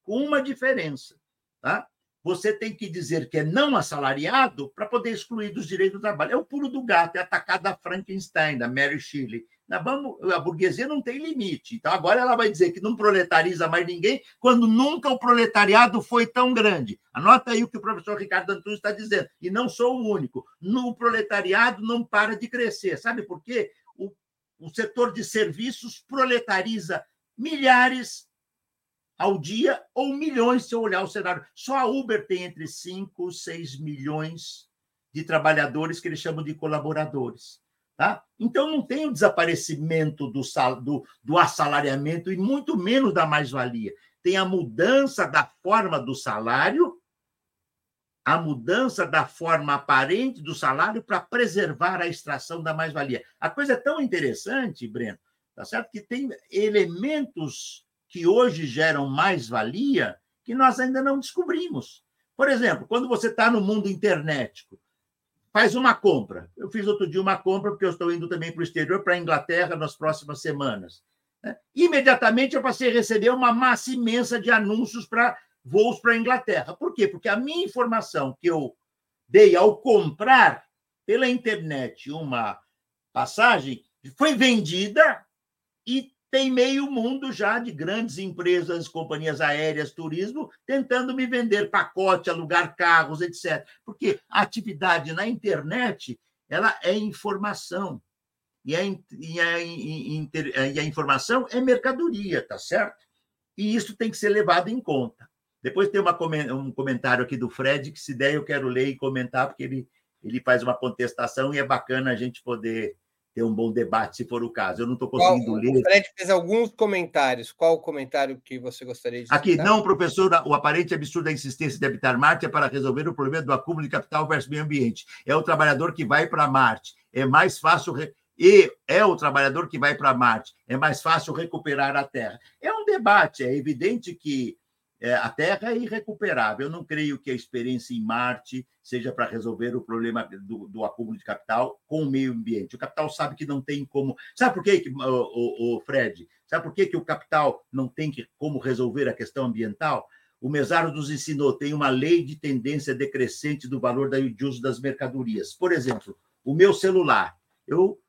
Speaker 2: Com uma diferença, tá? Você tem que dizer que é não assalariado para poder excluir dos direitos do trabalho. É o pulo do gato, é atacar da Frankenstein, da Mary Shelley. A burguesia não tem limite. Então, agora ela vai dizer que não proletariza mais ninguém, quando nunca o proletariado foi tão grande. Anota aí o que o professor Ricardo Antunes está dizendo. E não sou o único. No proletariado não para de crescer. Sabe por quê? O, o setor de serviços proletariza milhares ao dia ou milhões, se eu olhar o cenário. Só a Uber tem entre 5 e 6 milhões de trabalhadores que eles chamam de colaboradores. Tá? Então, não tem o desaparecimento do, do, do assalariamento e muito menos da mais-valia. Tem a mudança da forma do salário, a mudança da forma aparente do salário para preservar a extração da mais-valia. A coisa é tão interessante, Breno, tá certo? que tem elementos que hoje geram mais-valia que nós ainda não descobrimos. Por exemplo, quando você está no mundo internetico, faz uma compra. Eu fiz outro dia uma compra, porque eu estou indo também para o exterior, para a Inglaterra, nas próximas semanas. Né? Imediatamente eu passei a receber uma massa imensa de anúncios para voos para a Inglaterra. Por quê? Porque a minha informação que eu dei ao comprar pela internet uma passagem foi vendida e tem meio mundo já de grandes empresas, companhias aéreas, turismo, tentando me vender pacote, alugar carros, etc. Porque a atividade na internet ela é informação. E a, e a, e a informação é mercadoria, tá certo? E isso tem que ser levado em conta. Depois tem uma, um comentário aqui do Fred, que se der eu quero ler e comentar, porque ele, ele faz uma contestação e é bacana a gente poder ter um bom debate, se for o caso. Eu não estou conseguindo Qual, ler.
Speaker 1: O Fred fez alguns comentários. Qual o comentário que você gostaria de
Speaker 2: Aqui, citar? não, professor, o aparente absurdo da insistência de habitar Marte é para resolver o problema do acúmulo de capital versus meio ambiente. É o trabalhador que vai para Marte. É mais fácil. Re... E é o trabalhador que vai para Marte. É mais fácil recuperar a Terra. É um debate. É evidente que é, a Terra é irrecuperável. Eu não creio que a experiência em Marte seja para resolver o problema do, do, acúmulo de capital com o meio ambiente. O capital sabe que não tem como. Sabe por quê, que, o, o, o Fred? Sabe por quê que o capital não tem que, como resolver a questão ambiental? O Mesaro nos ensinou, tem uma lei de tendência decrescente do valor de uso das mercadorias. Por exemplo, o meu celular. Eu,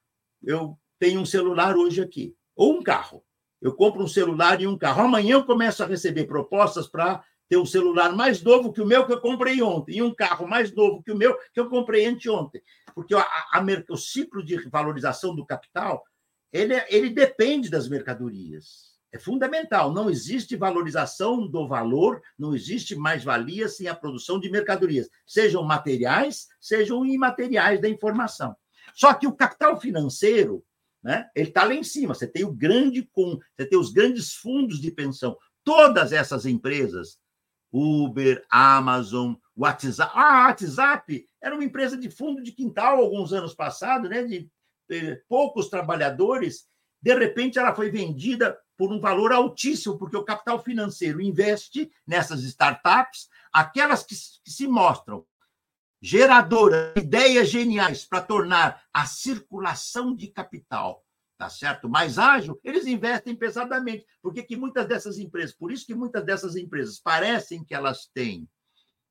Speaker 2: eu tenho um celular hoje aqui, ou um carro eu compro um celular e um carro. Amanhã eu começo a receber propostas para ter um celular mais novo que o meu que eu comprei ontem, e um carro mais novo que o meu que eu comprei anteontem. Porque a, a, o ciclo de valorização do capital ele, ele depende das mercadorias. É fundamental. Não existe valorização do valor, não existe mais-valia sem a produção de mercadorias, sejam materiais, sejam imateriais da informação. Só que o capital financeiro, né, ele está lá em cima. Você tem o grande com, você tem os grandes fundos de pensão. Todas essas empresas, Uber, Amazon, WhatsApp. Ah, WhatsApp era uma empresa de fundo de quintal alguns anos passados, né, de eh, poucos trabalhadores. De repente, ela foi vendida por um valor altíssimo, porque o capital financeiro investe nessas startups, aquelas que, que se mostram geradoras, ideias geniais para tornar a circulação de capital tá certo? Mais ágil, eles investem pesadamente. Porque que muitas dessas empresas, por isso que muitas dessas empresas parecem que elas têm,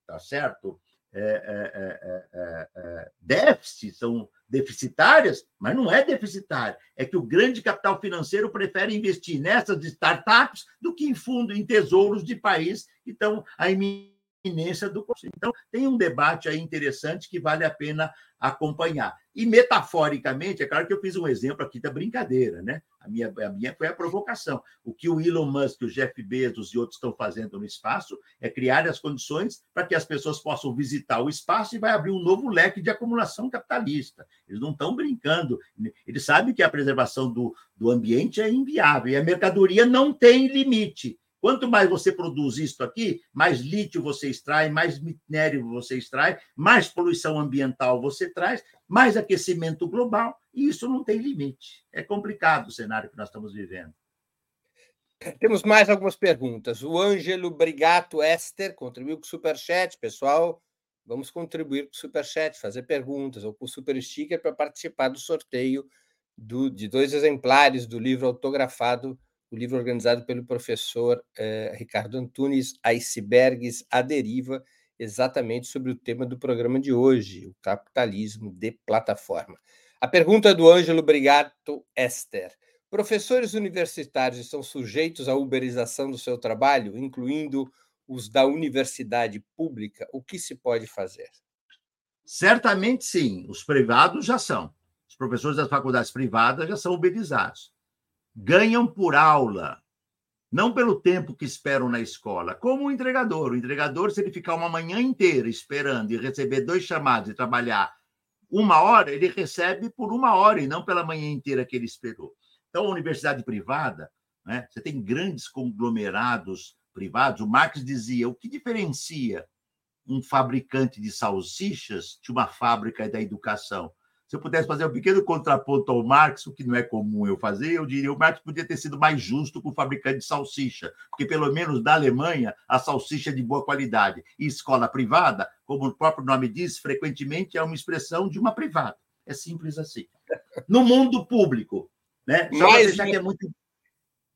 Speaker 2: tá certo? É, é, é, é déficit, são deficitárias, mas não é deficitária. É que o grande capital financeiro prefere investir nessas startups do que em fundo, em tesouros de país que estão a iminência do Então, tem um debate aí interessante que vale a pena acompanhar. E, metaforicamente, é claro que eu fiz um exemplo aqui da brincadeira, né? A minha, a minha foi a provocação. O que o Elon Musk, o Jeff Bezos e outros estão fazendo no espaço é criar as condições para que as pessoas possam visitar o espaço e vai abrir um novo leque de acumulação capitalista. Eles não estão brincando. Eles sabem que a preservação do, do ambiente é inviável e a mercadoria não tem limite. Quanto mais você produz isto aqui, mais lítio você extrai, mais minério você extrai, mais poluição ambiental você traz, mais aquecimento global, e isso não tem limite. É complicado o cenário que nós estamos vivendo.
Speaker 1: Temos mais algumas perguntas. O Ângelo Brigato Esther contribuiu com o Superchat. Pessoal, vamos contribuir com o Superchat, fazer perguntas ou com o Super Sticker para participar do sorteio do, de dois exemplares do livro autografado o livro organizado pelo professor eh, Ricardo Antunes, Icebergs à Deriva, exatamente sobre o tema do programa de hoje, o capitalismo de plataforma. A pergunta do Ângelo Brigato Esther. Professores universitários estão sujeitos à uberização do seu trabalho, incluindo os da universidade pública? O que se pode fazer?
Speaker 2: Certamente sim. Os privados já são. Os professores das faculdades privadas já são uberizados ganham por aula, não pelo tempo que esperam na escola, como o entregador. O entregador, se ele ficar uma manhã inteira esperando e receber dois chamados e trabalhar uma hora, ele recebe por uma hora e não pela manhã inteira que ele esperou. Então, a universidade privada, né, você tem grandes conglomerados privados. O Marx dizia: o que diferencia um fabricante de salsichas de uma fábrica da educação? Se eu pudesse fazer um pequeno contraponto ao Marx, o que não é comum eu fazer, eu diria que o Marx podia ter sido mais justo com o fabricante de salsicha, porque pelo menos da Alemanha a salsicha é de boa qualidade. E escola privada, como o próprio nome diz, frequentemente é uma expressão de uma privada. É simples assim. No mundo público, né? Só mais deixar que é muito.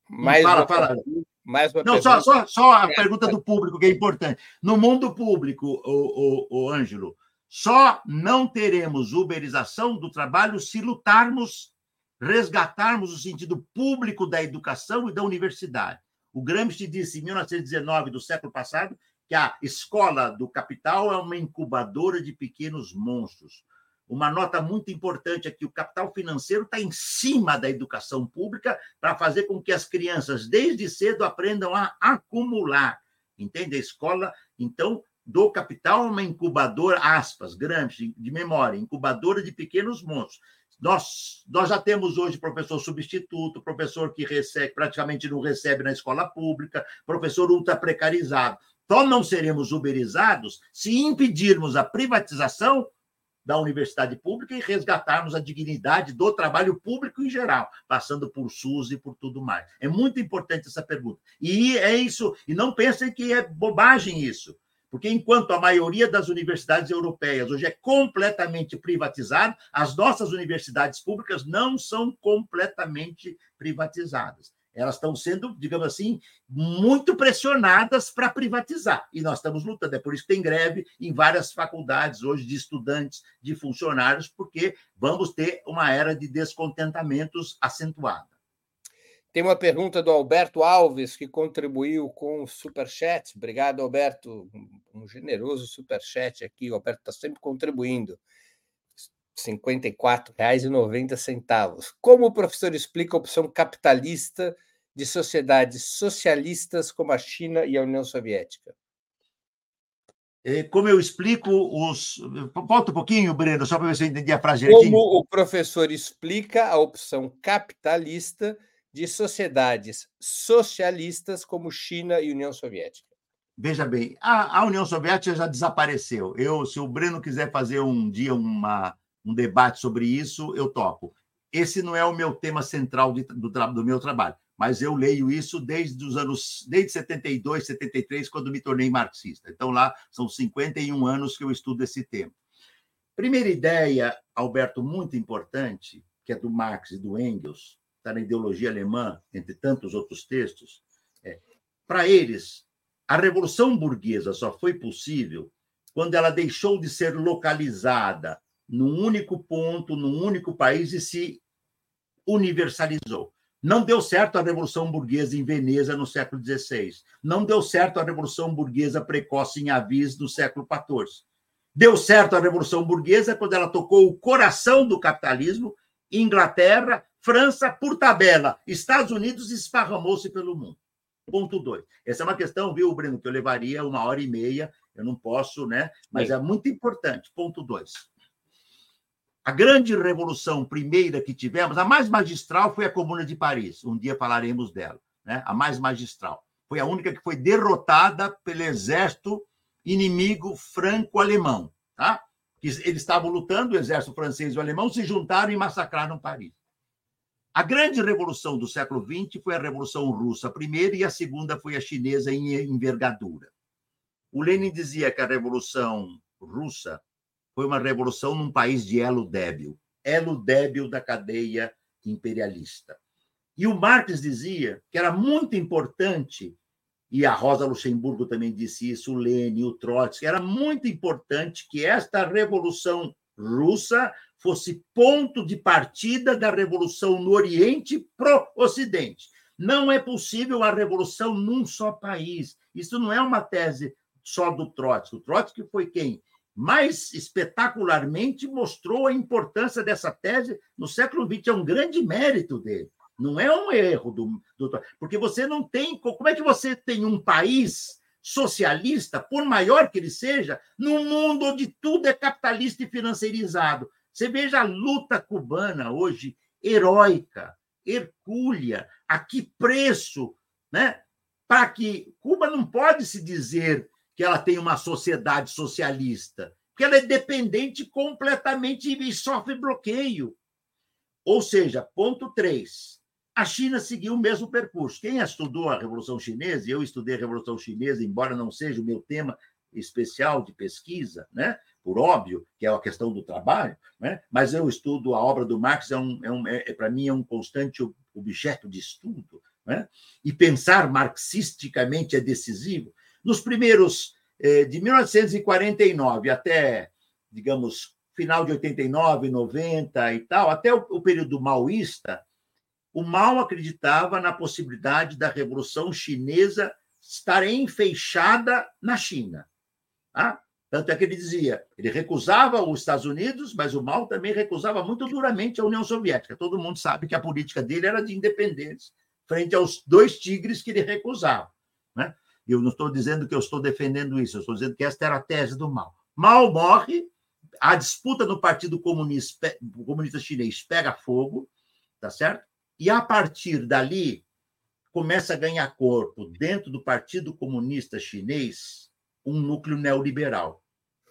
Speaker 1: Mais fala, fala.
Speaker 2: Mais uma Não, só, só, só a pergunta do público, que é importante. No mundo público, o, o, o Ângelo, só não teremos uberização do trabalho se lutarmos, resgatarmos o sentido público da educação e da universidade. O Gramsci disse em 1919 do século passado que a escola do capital é uma incubadora de pequenos monstros. Uma nota muito importante é que o capital financeiro está em cima da educação pública para fazer com que as crianças, desde cedo, aprendam a acumular. Entende? A escola, então, do capital uma incubadora, aspas, Gramsci, de memória, incubadora de pequenos monstros. Nós, nós já temos hoje professor substituto, professor que recebe, praticamente não recebe na escola pública, professor ultra precarizado. Só não seremos uberizados se impedirmos a privatização da universidade pública e resgatarmos a dignidade do trabalho público em geral, passando por SUS e por tudo mais. É muito importante essa pergunta. E é isso, e não pensem que é bobagem isso. Porque enquanto a maioria das universidades europeias hoje é completamente privatizada, as nossas universidades públicas não são completamente privatizadas. Elas estão sendo, digamos assim, muito pressionadas para privatizar. E nós estamos lutando. É por isso que tem greve em várias faculdades hoje de estudantes, de funcionários, porque vamos ter uma era de descontentamentos acentuada.
Speaker 1: Tem uma pergunta do Alberto Alves, que contribuiu com o Superchat. Obrigado, Alberto. Um generoso Superchat aqui. O Alberto está sempre contribuindo. R$ 54,90. Como o professor explica a opção capitalista de sociedades socialistas como a China e a União Soviética?
Speaker 2: É, como eu explico os. Volta um pouquinho, Breno, só para ver se eu entendi a frase
Speaker 1: Como o professor explica a opção capitalista de sociedades socialistas como China e União Soviética?
Speaker 2: Veja bem, a, a, União Soviética já desapareceu. Eu, se o Breno quiser fazer um dia uma, um debate sobre isso, eu topo. Esse não é o meu tema central de, do, do meu trabalho, mas eu leio isso desde os anos, desde 72, 73, quando me tornei marxista. Então lá são 51 anos que eu estudo esse tema. Primeira ideia, Alberto, muito importante, que é do Marx e do Engels, está na ideologia alemã, entre tantos outros textos, é, para eles, a revolução burguesa só foi possível quando ela deixou de ser localizada num único ponto, num único país e se universalizou. Não deu certo a Revolução Burguesa em Veneza no século XVI. Não deu certo a Revolução Burguesa precoce em Avis no século XIV. Deu certo a Revolução Burguesa quando ela tocou o coração do capitalismo, Inglaterra, França, por tabela, Estados Unidos esparramou-se pelo mundo. Ponto dois. Essa é uma questão, viu, Breno, que eu levaria uma hora e meia. Eu não posso, né? Mas é muito importante. Ponto dois. A grande revolução primeira que tivemos, a mais magistral, foi a Comuna de Paris. Um dia falaremos dela, né? A mais magistral. Foi a única que foi derrotada pelo exército inimigo franco-alemão, tá? Eles estavam lutando, o exército francês e o alemão se juntaram e massacraram Paris. A grande revolução do século XX foi a Revolução Russa, a primeira, e a segunda foi a chinesa em envergadura. O Lenin dizia que a Revolução Russa foi uma revolução num país de elo débil elo débil da cadeia imperialista. E o Marx dizia que era muito importante, e a Rosa Luxemburgo também disse isso, o Lenin, o Trotsky, era muito importante que esta revolução russa fosse ponto de partida da revolução no Oriente pro Ocidente. Não é possível a revolução num só país. Isso não é uma tese só do Trotsky. O Trotsky foi quem mais espetacularmente mostrou a importância dessa tese no século XX. É um grande mérito dele. Não é um erro do, do porque você não tem como é que você tem um país socialista, por maior que ele seja, num mundo onde tudo é capitalista e financeirizado. Você veja a luta cubana hoje, heróica, hercúlea, a que preço, né? Para que Cuba não pode se dizer que ela tem uma sociedade socialista, porque ela é dependente completamente e sofre bloqueio. Ou seja, ponto 3. A China seguiu o mesmo percurso. Quem estudou a Revolução Chinesa, e eu estudei a Revolução Chinesa, embora não seja o meu tema especial de pesquisa, né? Por óbvio, que é a questão do trabalho, né? mas eu estudo a obra do Marx, é, um, é, um, é para mim é um constante objeto de estudo, né? e pensar marxisticamente é decisivo. Nos primeiros, eh, de 1949 até, digamos, final de 89, 90 e tal, até o, o período maoísta, o Mao acreditava na possibilidade da Revolução Chinesa estar enfeixada na China. Tá? Tanto é que ele dizia, ele recusava os Estados Unidos, mas o Mao também recusava muito duramente a União Soviética. Todo mundo sabe que a política dele era de independência, frente aos dois tigres que ele recusava. Né? Eu não estou dizendo que eu estou defendendo isso, eu estou dizendo que esta era a tese do Mao. Mao morre, a disputa no Partido Comunista, Comunista Chinês pega fogo, tá certo? E a partir dali começa a ganhar corpo dentro do Partido Comunista Chinês um núcleo neoliberal.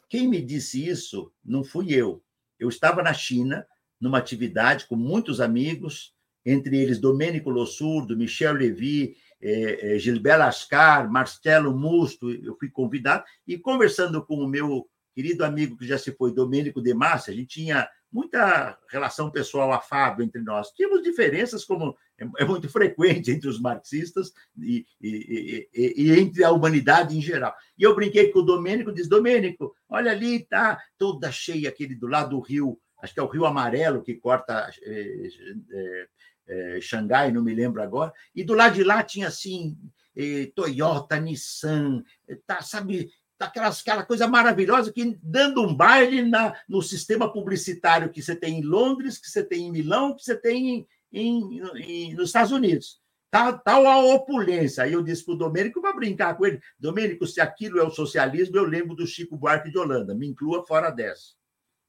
Speaker 2: Quem me disse isso não fui eu. Eu estava na China, numa atividade com muitos amigos, entre eles Domênico Lossurdo, Michel Levy, eh, eh, Gilberto Ascar, Marcelo Musto, eu fui convidado, e conversando com o meu querido amigo que já se foi, Domênico De Massa, a gente tinha muita relação pessoal afável entre nós. Tínhamos diferenças, como é, é muito frequente entre os marxistas e, e, e, e, entre a humanidade em geral. E eu brinquei com o Domênico, diz, Domênico, olha ali, tá toda cheia aquele do lado do rio, acho que é o Rio Amarelo que corta é, é, é, Xangai, não me lembro agora, e do lado de lá tinha assim, eh, Toyota, Nissan, tá, sabe, daquelas, aquela coisa maravilhosa que dando um baile na, no sistema publicitário que você tem em Londres, que você tem em Milão, que você tem em, em, nos Estados Unidos. Tal, tal a opulência. Aí eu disse para o Domênico para brincar com ele: Domênico, se aquilo é o socialismo, eu lembro do Chico Buarque de Holanda, me inclua fora dessa.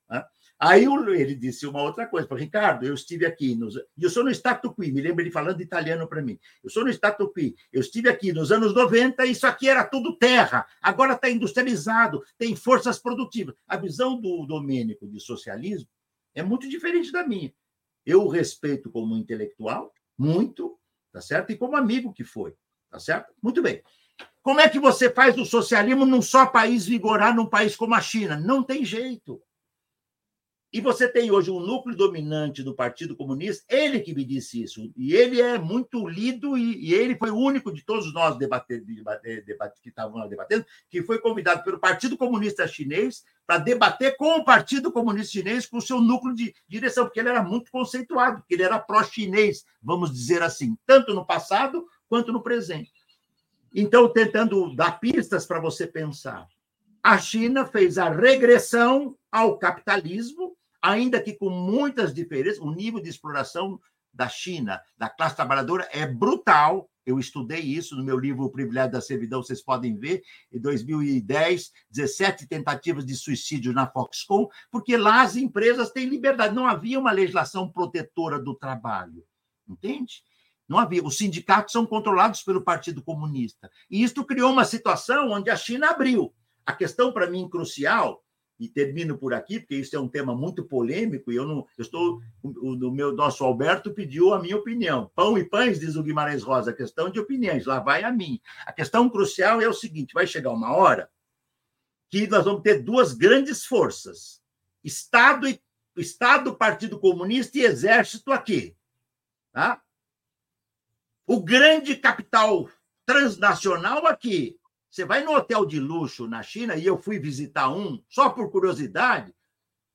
Speaker 2: Né? Aí ele disse uma outra coisa, para Ricardo, eu estive aqui, nos, eu sou no Stato me lembro ele falando italiano para mim. Eu sou no Stato eu estive aqui nos anos 90, isso aqui era tudo terra, agora está industrializado, tem forças produtivas. A visão do Domênico de socialismo é muito diferente da minha. Eu o respeito como intelectual, muito, tá certo? E como amigo que foi, tá certo? Muito bem. Como é que você faz o socialismo num só país vigorar num país como a China? Não tem jeito. E você tem hoje um núcleo dominante do Partido Comunista, ele que me disse isso, e ele é muito lido, e, e ele foi o único de todos nós debater, que estavam debatendo, que foi convidado pelo Partido Comunista Chinês para debater com o Partido Comunista Chinês, com o seu núcleo de direção, porque ele era muito conceituado, porque ele era pró-chinês, vamos dizer assim, tanto no passado quanto no presente. Então, tentando dar pistas para você pensar. A China fez a regressão ao capitalismo ainda que com muitas diferenças, o nível de exploração da China, da classe trabalhadora, é brutal. Eu estudei isso no meu livro O Privilégio da Servidão, vocês podem ver, em 2010, 17 tentativas de suicídio na Foxconn, porque lá as empresas têm liberdade. Não havia uma legislação protetora do trabalho, entende? Não havia. Os sindicatos são controlados pelo Partido Comunista. E isso criou uma situação onde a China abriu. A questão, para mim, crucial e termino por aqui, porque isso é um tema muito polêmico, e eu não eu estou. O, o meu nosso Alberto pediu a minha opinião. Pão e pães, diz o Guimarães Rosa, questão de opiniões, lá vai a mim. A questão crucial é o seguinte: vai chegar uma hora que nós vamos ter duas grandes forças: Estado e Estado, Partido Comunista e Exército aqui. Tá? O grande capital transnacional aqui, você vai no hotel de luxo na China, e eu fui visitar um, só por curiosidade,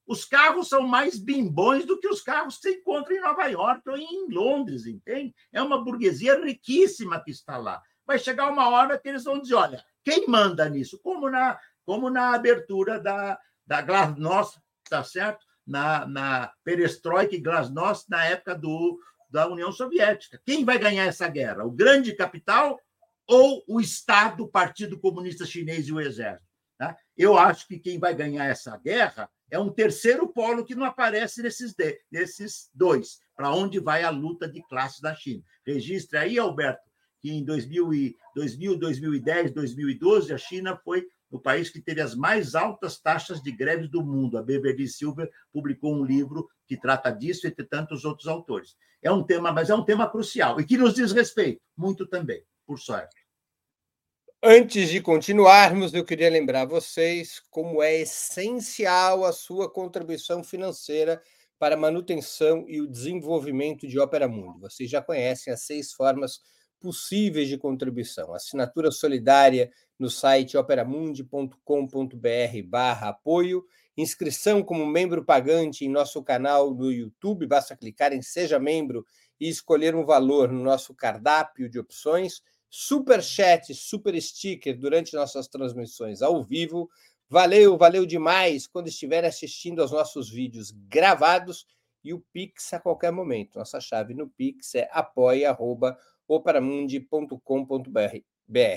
Speaker 2: os carros são mais bimbões do que os carros que você encontra em Nova York ou em Londres, entende? É uma burguesia riquíssima que está lá. Vai chegar uma hora que eles vão dizer: olha, quem manda nisso? Como na, como na abertura da, da Glasnost, tá certo? Na, na Perestroika e Glasnost, na época do, da União Soviética. Quem vai ganhar essa guerra? O grande capital ou o Estado, o Partido Comunista Chinês e o Exército. Tá? Eu acho que quem vai ganhar essa guerra é um terceiro polo que não aparece nesses, de, nesses dois. Para onde vai a luta de classes da China? Registre aí, Alberto, que em 2000, 2000 2010, 2012, a China foi o país que teve as mais altas taxas de greves do mundo. A Beverly Silver publicou um livro que trata disso, entre tantos outros autores. É um tema, mas é um tema crucial e que nos diz respeito, muito também.
Speaker 1: Antes de continuarmos, eu queria lembrar vocês como é essencial a sua contribuição financeira para a manutenção e o desenvolvimento de Opera Mundi. Vocês já conhecem as seis formas possíveis de contribuição. Assinatura solidária no site operamundi.com.br barra apoio, inscrição como membro pagante em nosso canal no YouTube, basta clicar em Seja Membro e escolher um valor no nosso cardápio de opções, super chat, super sticker durante nossas transmissões ao vivo. Valeu, valeu demais quando estiver assistindo aos nossos vídeos gravados e o Pix a qualquer momento. Nossa chave no Pix é apoia.operamundi.com.br.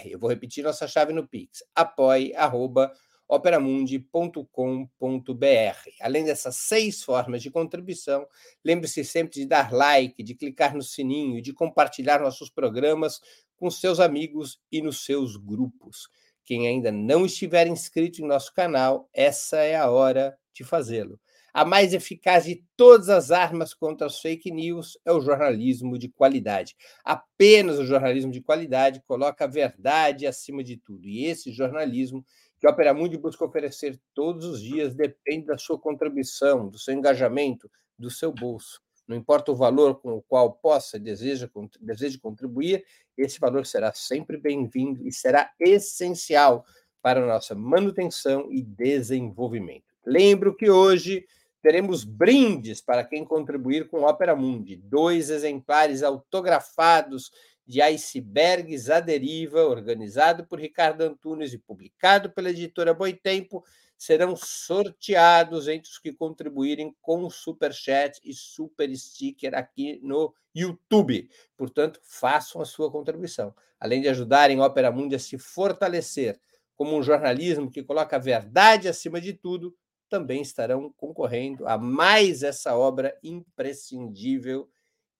Speaker 1: Eu vou repetir nossa chave no Pix, apoia.operamundi.com.br operamundi.com.br. Além dessas seis formas de contribuição, lembre-se sempre de dar like, de clicar no sininho, de compartilhar nossos programas com seus amigos e nos seus grupos. Quem ainda não estiver inscrito em nosso canal, essa é a hora de fazê-lo. A mais eficaz de todas as armas contra as fake news é o jornalismo de qualidade. Apenas o jornalismo de qualidade coloca a verdade acima de tudo. E esse jornalismo que a Opera Mundi busca oferecer todos os dias depende da sua contribuição, do seu engajamento, do seu bolso. Não importa o valor com o qual possa deseja deseja contribuir, esse valor será sempre bem-vindo e será essencial para a nossa manutenção e desenvolvimento. Lembro que hoje teremos brindes para quem contribuir com Opera Mundi, dois exemplares autografados de Icebergs à Deriva, organizado por Ricardo Antunes e publicado pela editora Boitempo, serão sorteados entre os que contribuírem com Super Chat e Super Sticker aqui no YouTube. Portanto, façam a sua contribuição. Além de ajudarem a Opera Mundi a se fortalecer como um jornalismo que coloca a verdade acima de tudo, também estarão concorrendo a mais essa obra imprescindível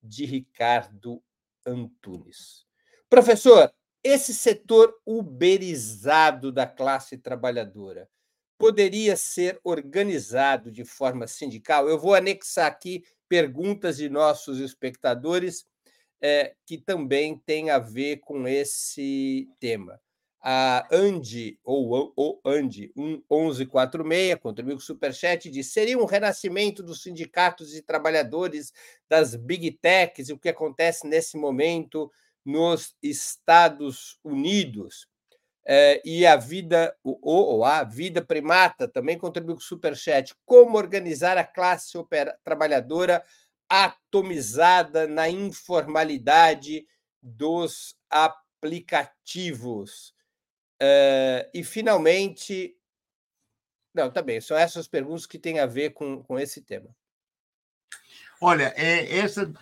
Speaker 1: de Ricardo Antunes. Professor, esse setor uberizado da classe trabalhadora poderia ser organizado de forma sindical? Eu vou anexar aqui perguntas de nossos espectadores é, que também têm a ver com esse tema. A Andy, ou, ou Andy, 1146, contribuiu com o Superchat, diz: seria um renascimento dos sindicatos e trabalhadores das Big Techs, o que acontece nesse momento nos Estados Unidos. É, e a vida, ou, a vida primata também contribuiu com o Superchat. Como organizar a classe opera, trabalhadora atomizada na informalidade dos aplicativos? É, e, finalmente, não, tá bem, são essas perguntas que têm a ver com, com esse tema.
Speaker 2: Olha, é, essa,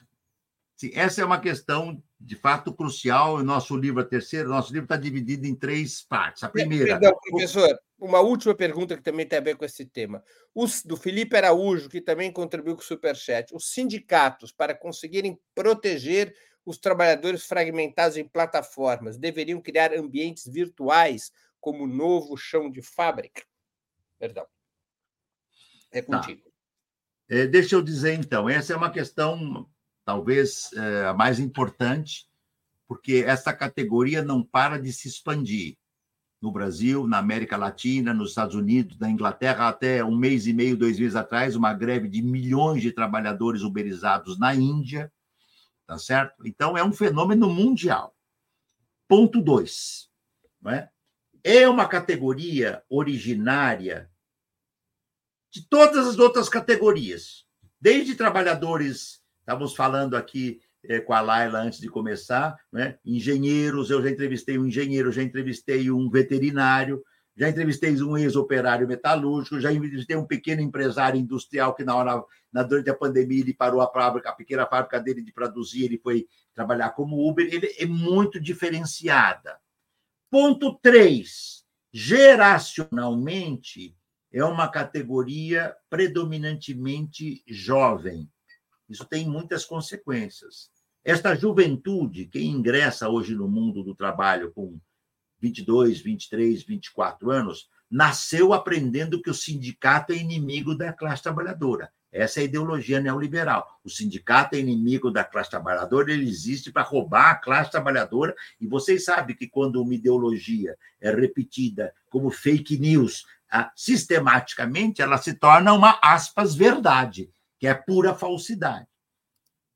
Speaker 2: essa é uma questão de fato crucial. O nosso livro, a terceira, nosso livro está dividido em três partes. A primeira.
Speaker 1: Perdão, professor, uma última pergunta que também tem a ver com esse tema. Os, do Felipe Araújo, que também contribuiu com o Superchat. Os sindicatos, para conseguirem proteger os trabalhadores fragmentados em plataformas, deveriam criar ambientes virtuais como o novo chão de fábrica? Perdão. É tá. contigo. Tá.
Speaker 2: É, deixa eu dizer, então, essa é uma questão talvez é, a mais importante, porque essa categoria não para de se expandir. No Brasil, na América Latina, nos Estados Unidos, na Inglaterra, até um mês e meio, dois meses atrás, uma greve de milhões de trabalhadores uberizados na Índia, tá certo? Então, é um fenômeno mundial. Ponto dois, não é? É uma categoria originária de todas as outras categorias, desde trabalhadores Estávamos falando aqui é, com a Laila antes de começar, né? engenheiros, eu já entrevistei um engenheiro, já entrevistei um veterinário, já entrevistei um ex-operário metalúrgico, já entrevistei um pequeno empresário industrial que, na hora, na, durante a pandemia, ele parou a fábrica, a pequena fábrica dele de produzir, ele foi trabalhar como Uber, ele é muito diferenciada. Ponto 3. Geracionalmente, é uma categoria predominantemente jovem. Isso tem muitas consequências. Esta juventude, que ingressa hoje no mundo do trabalho com 22, 23, 24 anos, nasceu aprendendo que o sindicato é inimigo da classe trabalhadora. Essa é a ideologia neoliberal. O sindicato é inimigo da classe trabalhadora, ele existe para roubar a classe trabalhadora. E vocês sabem que quando uma ideologia é repetida como fake news ah, sistematicamente, ela se torna uma aspas verdade que é pura falsidade.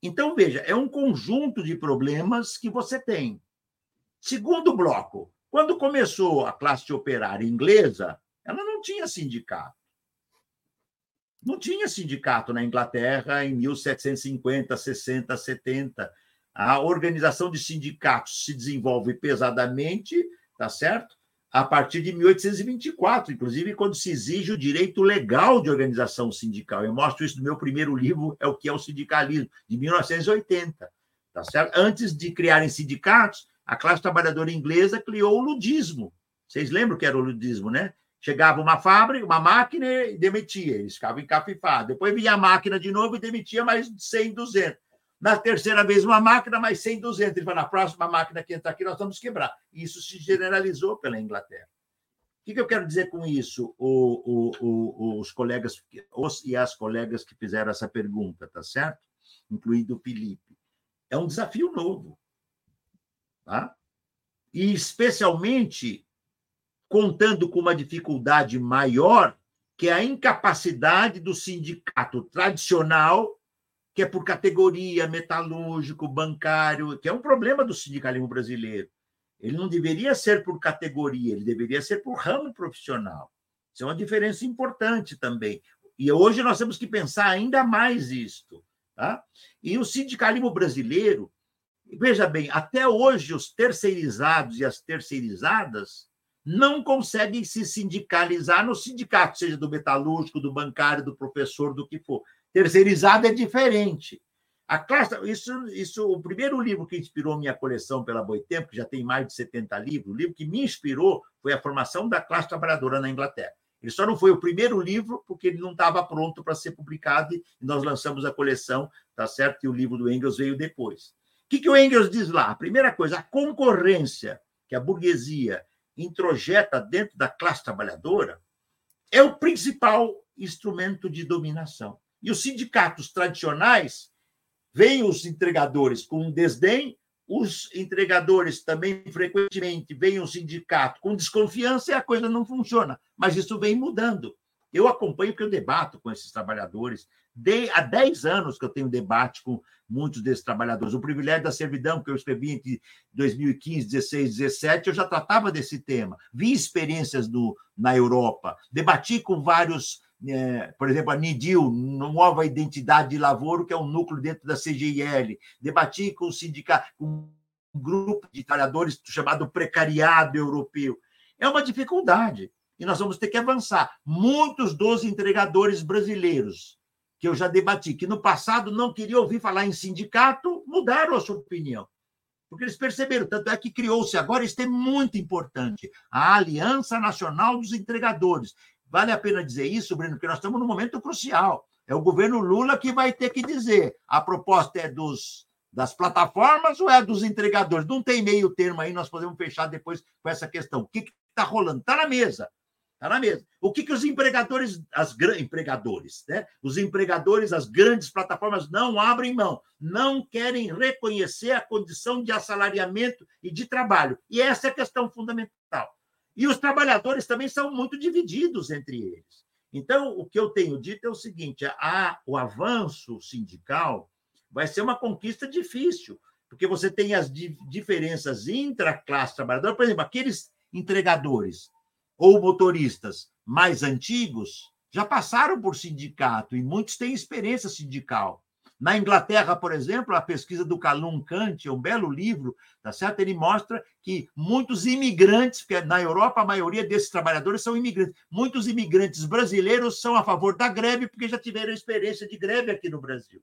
Speaker 2: Então, veja, é um conjunto de problemas que você tem. Segundo bloco, quando começou a classe operária inglesa, ela não tinha sindicato. Não tinha sindicato na Inglaterra em 1750, 60, 70. A organização de sindicatos se desenvolve pesadamente, tá certo? A partir de 1824, inclusive quando se exige o direito legal de organização sindical. Eu mostro isso no meu primeiro livro, é o que é o sindicalismo, de 1980. Tá certo? Antes de criarem sindicatos, a classe trabalhadora inglesa criou o ludismo. Vocês lembram que era o ludismo, né? Chegava uma fábrica, uma máquina e demitia, eles ficavam encafifados. Depois vinha a máquina de novo e demitia mais 100, 200. Na terceira vez, uma máquina, mais 100, 200. Ele falou, na próxima máquina que entrar aqui, nós vamos quebrar. Isso se generalizou pela Inglaterra. O que, eu quero dizer com isso, o, o, o, os colegas os e as colegas que fizeram essa pergunta, tá certo? Incluindo o Felipe. É um desafio novo. Tá? E, especialmente, contando com uma dificuldade maior, que é a incapacidade do sindicato tradicional que é por categoria, metalúrgico, bancário, que é um problema do sindicalismo brasileiro. Ele não deveria ser por categoria, ele deveria ser por ramo profissional. Isso é uma diferença importante também. E hoje nós temos que pensar ainda mais isto. Tá? E o sindicalismo brasileiro, veja bem, até hoje os terceirizados e as terceirizadas não conseguem se sindicalizar no sindicato, seja do metalúrgico, do bancário, do professor, do que for. Terceirizado é diferente. A classe, isso, isso, o primeiro livro que inspirou minha coleção pela Boitempo, que já tem mais de 70 livros, o livro que me inspirou foi A Formação da Classe Trabalhadora na Inglaterra. Ele só não foi o primeiro livro porque ele não estava pronto para ser publicado e nós lançamos a coleção, tá certo? E o livro do Engels veio depois. O que, que o Engels diz lá? A primeira coisa, a concorrência que a burguesia introjeta dentro da classe trabalhadora é o principal instrumento de dominação. E os sindicatos tradicionais Vêm os entregadores com desdém, os entregadores também frequentemente veem o sindicato com desconfiança e a coisa não funciona. Mas isso vem mudando. Eu acompanho porque eu debato com esses trabalhadores. De, há 10 anos que eu tenho debate com muitos desses trabalhadores. O privilégio da servidão, que eu escrevi entre 2015, 16, 17, eu já tratava desse tema. Vi experiências do, na Europa, debati com vários é, por exemplo, a NIDIL, Nova Identidade de Lavoro, que é um núcleo dentro da CGIL. Debati com o sindicato, com um grupo de trabalhadores chamado precariado europeu. É uma dificuldade e nós vamos ter que avançar. Muitos dos entregadores brasileiros que eu já debati, que no passado não queriam ouvir falar em sindicato, mudaram a sua opinião. Porque eles perceberam, tanto é que criou-se agora, isso é muito importante, a Aliança Nacional dos Entregadores, Vale a pena dizer isso, Breno, porque nós estamos num momento crucial. É o governo Lula que vai ter que dizer: a proposta é dos, das plataformas ou é dos entregadores? Não tem meio termo aí, nós podemos fechar depois com essa questão. O que está rolando? Está na mesa. Está na mesa. O que, que os empregadores, as empregadores, né? Os empregadores, as grandes plataformas não abrem mão, não querem reconhecer a condição de assalariamento e de trabalho. E essa é a questão fundamental. E os trabalhadores também são muito divididos entre eles. Então, o que eu tenho dito é o seguinte: a, o avanço sindical vai ser uma conquista difícil, porque você tem as di, diferenças intra-classe trabalhadora, por exemplo, aqueles entregadores ou motoristas mais antigos já passaram por sindicato e muitos têm experiência sindical. Na Inglaterra, por exemplo, a pesquisa do Calum Kant, é um belo livro, tá certo? Ele mostra que muitos imigrantes, porque na Europa a maioria desses trabalhadores são imigrantes, muitos imigrantes brasileiros são a favor da greve porque já tiveram experiência de greve aqui no Brasil.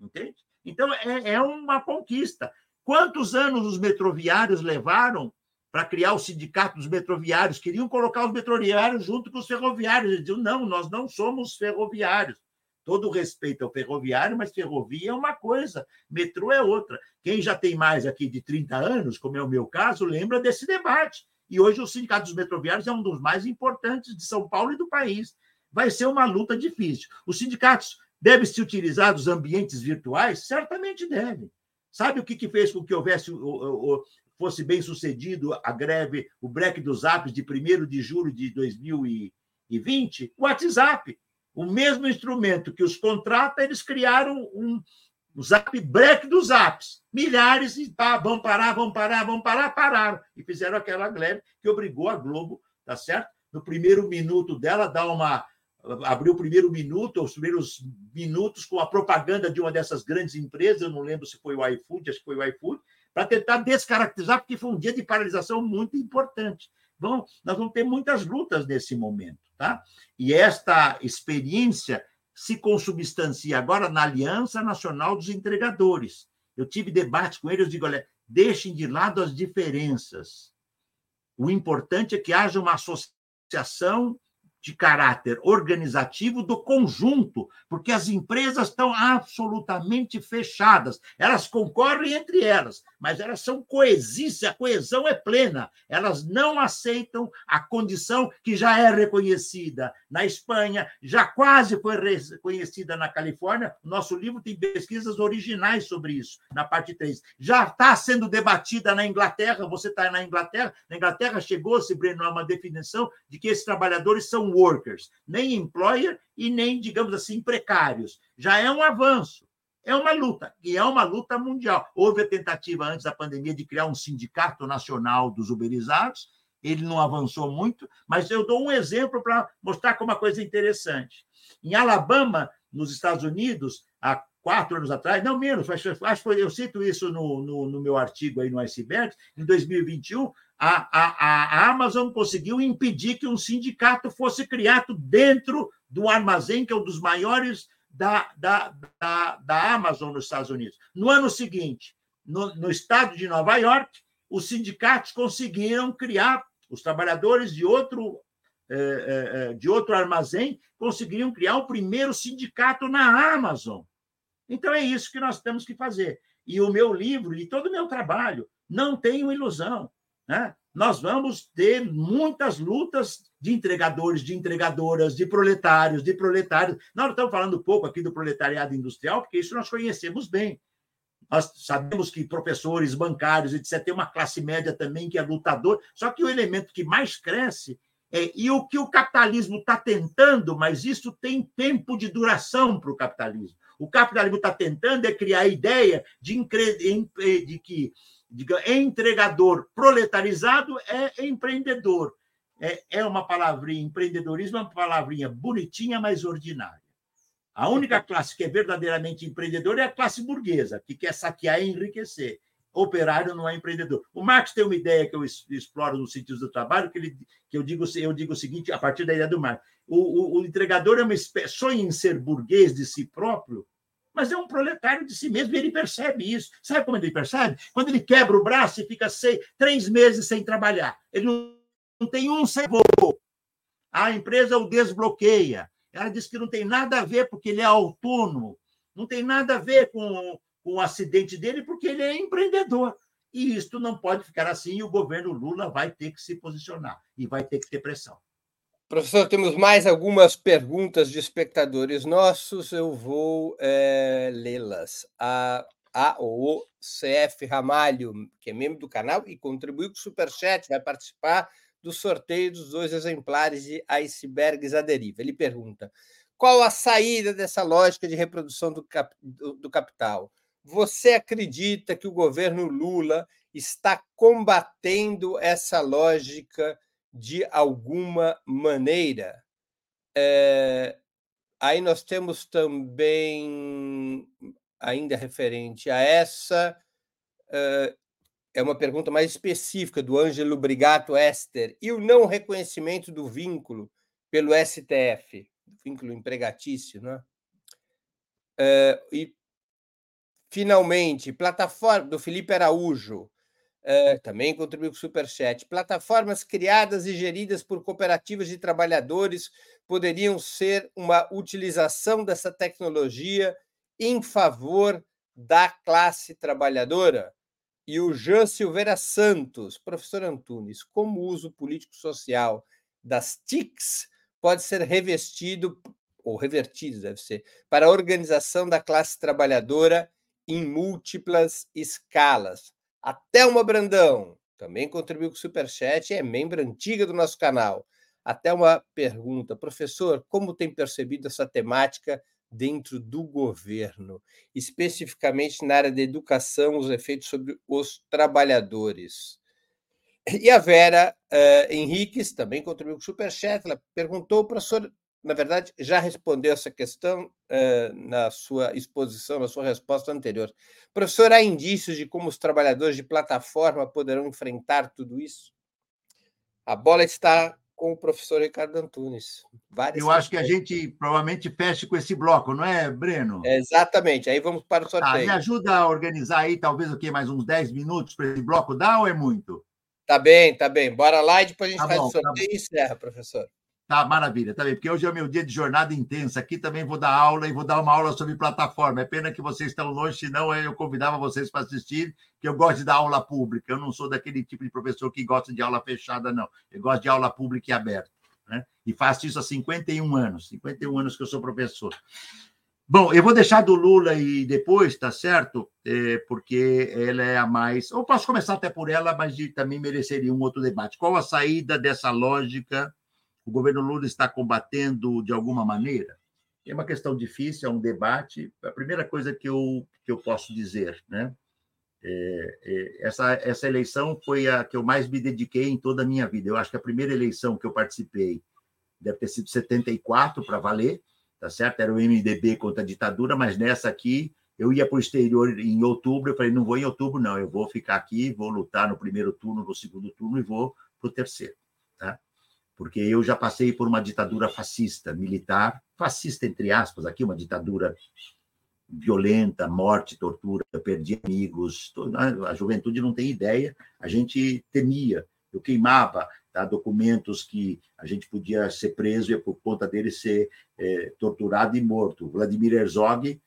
Speaker 2: Entende? Então é, é uma conquista. Quantos anos os metroviários levaram para criar o sindicato dos metroviários? Queriam colocar os metroviários junto com os ferroviários. Eles diziam: não, nós não somos ferroviários todo respeito ao ferroviário, mas ferrovia é uma coisa, metrô é outra. Quem já tem mais aqui de 30 anos, como é o meu caso, lembra desse debate. E hoje o Sindicato dos Metroviários é um dos mais importantes de São Paulo e do país. Vai ser uma luta difícil. Os sindicatos devem se utilizar dos ambientes virtuais? Certamente devem. Sabe o que, que fez com que houvesse fosse bem sucedido a greve, o break dos apps de 1 de julho de 2020? O WhatsApp o mesmo instrumento que os contrata, eles criaram um, um zap break dos apps. Milhares e pá, vão parar, vão parar, vão parar, pararam. E fizeram aquela greve que obrigou a Globo, tá certo? No primeiro minuto dela, dar uma. Abriu o primeiro minuto, os primeiros minutos com a propaganda de uma dessas grandes empresas, eu não lembro se foi o iFood, acho que foi o iFood, para tentar descaracterizar, porque foi um dia de paralisação muito importante. Bom, nós vamos ter muitas lutas nesse momento. Tá? E esta experiência se consubstancia agora na Aliança Nacional dos Entregadores. Eu tive debate com eles, eu digo, olha, deixem de lado as diferenças. O importante é que haja uma associação de caráter organizativo do conjunto, porque as empresas estão absolutamente fechadas. Elas concorrem entre elas, mas elas são coesíssimas, a coesão é plena. Elas não aceitam a condição que já é reconhecida na Espanha, já quase foi reconhecida na Califórnia. Nosso livro tem pesquisas originais sobre isso, na parte 3. Já está sendo debatida na Inglaterra, você está na Inglaterra, na Inglaterra chegou-se, Breno, a uma definição de que esses trabalhadores são workers, nem employer e nem, digamos assim, precários. Já é um avanço. É uma luta, e é uma luta mundial. Houve a tentativa antes da pandemia de criar um sindicato nacional dos uberizados, ele não avançou muito, mas eu dou um exemplo para mostrar como uma coisa interessante. Em Alabama, nos Estados Unidos, há quatro anos atrás, não menos, acho que eu cito isso no, no, no meu artigo aí no Iceberg, em 2021, a, a, a Amazon conseguiu impedir que um sindicato fosse criado dentro do armazém, que é um dos maiores da, da, da, da Amazon nos Estados Unidos. No ano seguinte, no, no estado de Nova York, os sindicatos conseguiram criar, os trabalhadores de outro, é, é, é, de outro armazém conseguiram criar o primeiro sindicato na Amazon. Então, é isso que nós temos que fazer. E o meu livro e todo o meu trabalho, não tenho ilusão. Né? Nós vamos ter muitas lutas de entregadores, de entregadoras, de proletários, de proletários. Nós estamos falando pouco aqui do proletariado industrial, porque isso nós conhecemos bem. Nós sabemos que professores, bancários, etc., tem uma classe média também que é lutador, só que o elemento que mais cresce é, e o que o capitalismo está tentando, mas isso tem tempo de duração para o capitalismo. O capitalismo está tentando é criar a ideia de, de que diga, entregador proletarizado é empreendedor. É, é uma palavrinha, empreendedorismo é uma palavrinha bonitinha, mas ordinária. A única classe que é verdadeiramente empreendedora é a classe burguesa, que quer saquear e enriquecer. Operário não é empreendedor. O Marx tem uma ideia que eu exploro no sentido do trabalho, que, ele, que eu, digo, eu digo o seguinte, a partir da ideia do Marx. O, o, o entregador é uma espécie, sonha em ser burguês de si próprio, mas é um proletário de si mesmo, e ele percebe isso. Sabe como ele percebe? Quando ele quebra o braço e fica seis, três meses sem trabalhar. Ele não, tem um centavo. A empresa o desbloqueia. Ela diz que não tem nada a ver porque ele é autônomo, não tem nada a ver com, com o acidente dele porque ele é empreendedor. E isto não pode ficar assim e o governo Lula vai ter que se posicionar e vai ter que ter pressão.
Speaker 1: Professor, temos mais algumas perguntas de espectadores nossos, eu vou é, lê-las. A, a o CF Ramalho, que é membro do canal e contribuiu com o Superchat, vai participar do sorteio dos dois exemplares de Icebergs à Deriva. Ele pergunta: qual a saída dessa lógica de reprodução do, cap, do, do capital? Você acredita que o governo Lula está combatendo essa lógica de alguma maneira? É, aí nós temos também, ainda referente a essa, é, é uma pergunta mais específica do Ângelo Brigato Ester. E o não reconhecimento do vínculo pelo STF, vínculo empregatício, né? Uh, e, finalmente, plataforma do Felipe Araújo, uh, também contribuiu com o Superchat. Plataformas criadas e geridas por cooperativas de trabalhadores poderiam ser uma utilização dessa tecnologia em favor da classe trabalhadora? e o Jean Silveira Santos, professor Antunes, como o uso político-social das TICs pode ser revestido, ou revertido, deve ser, para a organização da classe trabalhadora em múltiplas escalas. Até uma Brandão, também contribuiu com o Superchat e é membro antiga do nosso canal. Até uma pergunta, professor, como tem percebido essa temática dentro do governo, especificamente na área da educação, os efeitos sobre os trabalhadores. E a Vera uh, Henriques também contribuiu com o Superchat. Ela perguntou, professor, na verdade, já respondeu essa questão uh, na sua exposição, na sua resposta anterior. Professor, há indícios de como os trabalhadores de plataforma poderão enfrentar tudo isso? A bola está com o professor Ricardo Antunes.
Speaker 2: Várias Eu acho que a gente provavelmente feche com esse bloco, não é, Breno?
Speaker 1: É, exatamente. Aí vamos para o sorteio. Ah,
Speaker 2: me ajuda a organizar aí, talvez o quê? Mais uns 10 minutos para esse bloco dá ou é muito?
Speaker 1: Tá bem, tá bem. Bora lá e depois a gente tá faz bom, o tá sorteio tá e encerra, professor.
Speaker 2: Tá, maravilha, tá bem, porque hoje é o meu dia de jornada intensa. Aqui também vou dar aula e vou dar uma aula sobre plataforma. É pena que vocês estão longe, senão eu convidava vocês para assistir, que eu gosto de dar aula pública. Eu não sou daquele tipo de professor que gosta de aula fechada, não. Eu gosto de aula pública e aberta. Né? E faço isso há 51 anos 51 anos que eu sou professor. Bom, eu vou deixar do Lula e depois, tá certo? É, porque ela é a mais. Eu posso começar até por ela, mas também mereceria um outro debate. Qual a saída dessa lógica? O governo Lula está combatendo de alguma maneira? É uma questão difícil, é um debate. A primeira coisa que eu, que eu posso dizer, né? É, é, essa, essa eleição foi a que eu mais me dediquei em toda a minha vida. Eu acho que a primeira eleição que eu participei deve ter sido 74 para valer, tá certo? Era o MDB contra a ditadura, mas nessa aqui eu ia para o exterior em outubro, eu falei, não vou em outubro, não, eu vou ficar aqui, vou lutar no primeiro turno, no segundo turno e vou para o terceiro? Porque eu já passei por uma ditadura fascista, militar, fascista entre aspas, aqui uma ditadura violenta, morte, tortura, perdi amigos, a juventude não tem ideia, a gente temia, eu queimava tá, documentos que a gente podia ser preso e por conta dele ser é, torturado e morto. Vladimir Herzog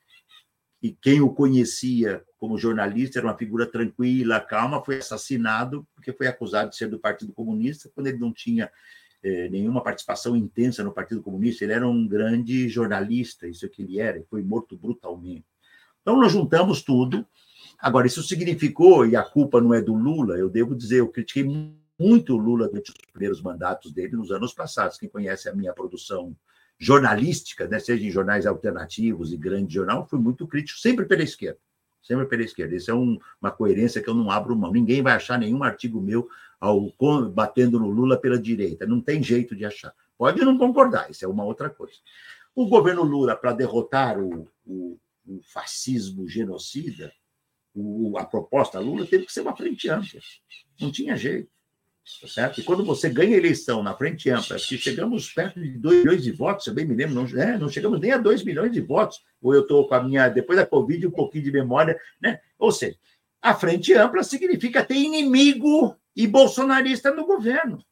Speaker 2: e quem o conhecia como jornalista era uma figura tranquila, calma, foi assassinado porque foi acusado de ser do Partido Comunista, quando ele não tinha eh, nenhuma participação intensa no Partido Comunista, ele era um grande jornalista, isso é que ele era, e foi morto brutalmente. Então, nós juntamos tudo. Agora, isso significou, e a culpa não é do Lula, eu devo dizer, eu critiquei muito o Lula durante os primeiros mandatos dele nos anos passados. Quem conhece a minha produção jornalística, né, seja em jornais alternativos e grande jornal, fui muito crítico, sempre pela esquerda. Sempre pela esquerda. Isso é um, uma coerência que eu não abro mão. Ninguém vai achar nenhum artigo meu ao, batendo no Lula pela direita. Não tem jeito de achar. Pode não concordar, isso é uma outra coisa. O governo Lula, para derrotar o, o, o, fascismo genocida, o, a proposta Lula teve que ser uma frente ampla. Não tinha jeito. Tá certo? E quando você ganha a eleição na frente ampla, que chegamos perto de 2 milhões de votos, eu bem me lembro, não, é, não chegamos nem a 2 milhões de votos, ou eu estou com a minha, depois da Covid, um pouquinho de memória, né? Ou seja, a frente ampla significa ter inimigo e bolsonarista no governo.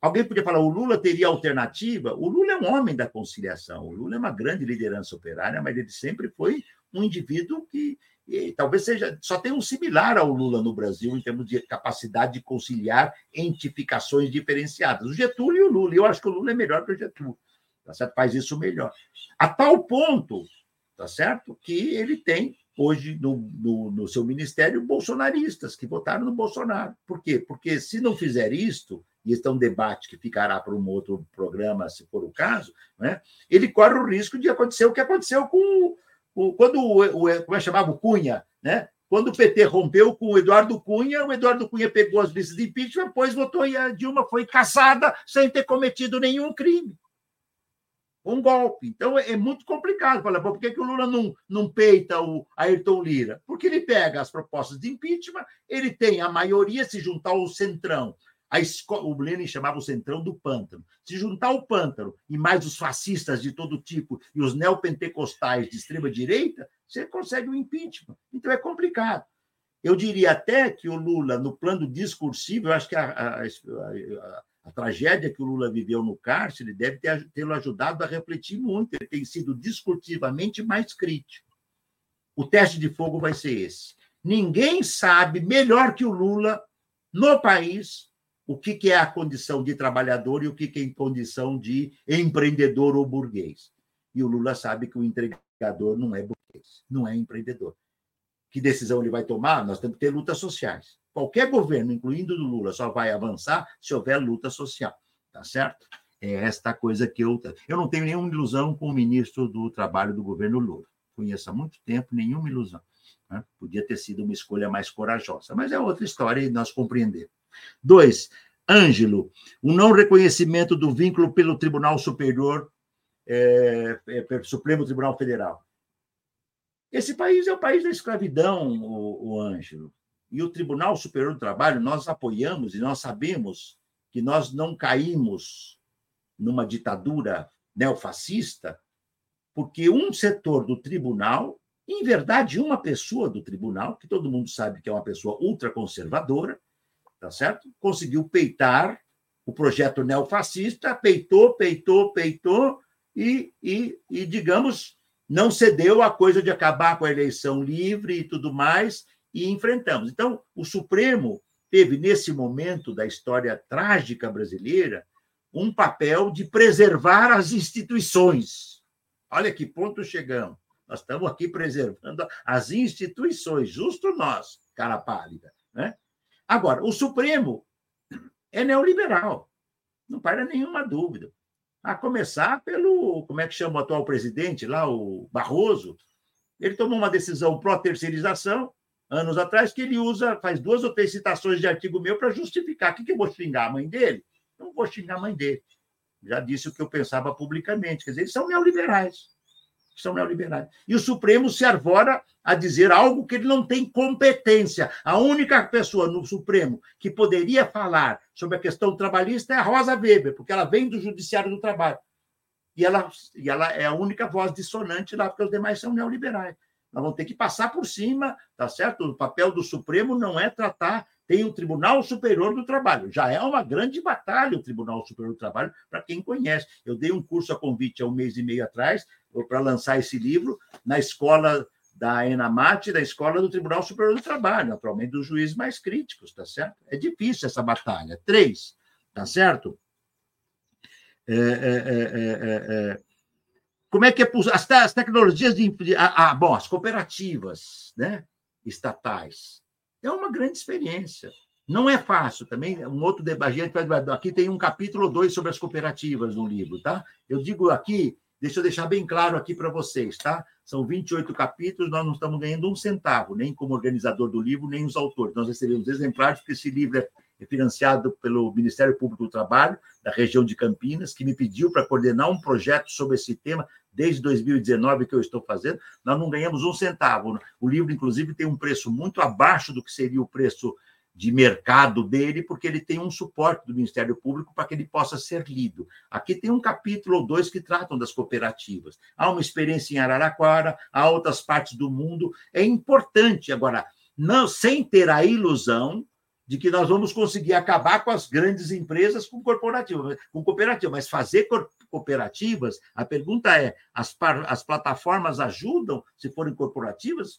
Speaker 2: Alguém podia falar, o Lula teria alternativa? O Lula é um homem da conciliação, o Lula é uma grande liderança operária, mas ele sempre foi um indivíduo que e talvez seja só tem um similar ao Lula no Brasil em termos de capacidade de conciliar entificações diferenciadas. O Getúlio e o Lula. Eu acho que o Lula é melhor que o Getúlio. Tá certo? Faz isso melhor. A tal ponto, tá certo, que ele tem hoje no, no, no seu ministério bolsonaristas que votaram no Bolsonaro. Por quê? Porque se não fizer isto, e este é um debate que ficará para um outro programa, se for o caso, né, ele corre o risco de acontecer o que aconteceu com o, quando o, o, como é chamava o Cunha, né? Quando o PT rompeu com o Eduardo Cunha, o Eduardo Cunha pegou as listas de impeachment, depois votou e a Dilma foi caçada sem ter cometido nenhum crime. Um golpe. Então é, é muito complicado. Falar, por que, que o Lula não, não peita o Ayrton Lira? Porque ele pega as propostas de impeachment, ele tem a maioria, se juntar ao Centrão, a escola, o Lenin chamava o centrão do pântano. Se juntar o pântano e mais os fascistas de todo tipo e os neopentecostais de extrema direita, você consegue o um impeachment. Então é complicado. Eu diria até que o Lula, no plano discursivo, eu acho que a, a, a, a tragédia que o Lula viveu no cárcere deve tê-lo ajudado a refletir muito. Ele tem sido discursivamente mais crítico. O teste de fogo vai ser esse. Ninguém sabe melhor que o Lula no país o que, é a condição de trabalhador e o que é a condição de empreendedor ou burguês. E o Lula sabe que o entregador não é burguês, não é empreendedor. Que decisão ele vai tomar? Nós temos que ter lutas sociais. Qualquer governo, incluindo o do Lula, só vai avançar se houver luta social. Tá certo? É esta coisa que eu. Eu não tenho nenhuma ilusão com o ministro do Trabalho do governo Lula. Conheço há muito tempo, nenhuma ilusão. Né? Podia ter sido uma escolha mais corajosa, mas é outra história e nós compreendemos. Dois, Ângelo, o não reconhecimento do vínculo pelo Tribunal Superior, é, é, Supremo Tribunal Federal. Esse país é o país da escravidão, o, o Ângelo. E o Tribunal Superior do Trabalho, nós apoiamos e nós sabemos que nós não caímos numa ditadura neofascista, porque um setor do tribunal, em verdade, uma pessoa do tribunal, que todo mundo sabe que é uma pessoa ultraconservadora, tá certo? Conseguiu peitar o projeto neofascista, peitou, peitou, peitou, e, e, e, digamos, não cedeu à coisa de acabar com a eleição livre e tudo mais, e enfrentamos. Então, o Supremo teve, nesse momento da história trágica brasileira, um papel de preservar as instituições. Olha que ponto chegamos. Nós estamos aqui preservando as instituições, justo nós, cara pálida. Né? Agora, o Supremo é neoliberal, não para nenhuma dúvida. A começar pelo, como é que chama o atual presidente lá, o Barroso, ele tomou uma decisão pró-terceirização, anos atrás, que ele usa, faz duas ou três citações de artigo meu para justificar. O que, que eu vou xingar a mãe dele? Não vou xingar a mãe dele. Já disse o que eu pensava publicamente. Quer dizer, eles são neoliberais. são neoliberais. E o Supremo se arvora a dizer algo que ele não tem competência. A única pessoa no Supremo que poderia falar sobre a questão trabalhista é a Rosa Weber, porque ela vem do Judiciário do Trabalho. E ela, e ela é a única voz dissonante lá, porque os demais são neoliberais. Nós vamos ter que passar por cima, tá certo? O papel do Supremo não é tratar. Tem o Tribunal Superior do Trabalho. Já é uma grande batalha o Tribunal Superior do Trabalho, para quem conhece. Eu dei um curso a convite há um mês e meio atrás, para lançar esse livro, na escola da Enamate, da escola do Tribunal Superior do Trabalho, naturalmente dos juízes mais críticos, tá certo? É difícil essa batalha. Três, tá certo? É, é, é, é como é que é as, as tecnologias de ah, bom, as cooperativas, né, estatais. É uma grande experiência. Não é fácil também, um outro debate, aqui tem um capítulo 2 sobre as cooperativas no livro, tá? Eu digo aqui, deixa eu deixar bem claro aqui para vocês, tá? São 28 capítulos, nós não estamos ganhando um centavo, nem como organizador do livro, nem os autores. Nós recebemos exemplares, porque esse livro é é financiado pelo Ministério Público do Trabalho, da região de Campinas, que me pediu para coordenar um projeto sobre esse tema desde 2019 que eu estou fazendo. Nós não ganhamos um centavo. O livro, inclusive, tem um preço muito abaixo do que seria o preço de mercado dele, porque ele tem um suporte do Ministério Público para que ele possa ser lido. Aqui tem um capítulo ou dois que tratam das cooperativas. Há uma experiência em Araraquara, há outras partes do mundo. É importante, agora, não sem ter a ilusão de que nós vamos conseguir acabar com as grandes empresas com corporativa, com cooperativa, mas fazer cooperativas, a pergunta é: as, as plataformas ajudam se forem corporativas?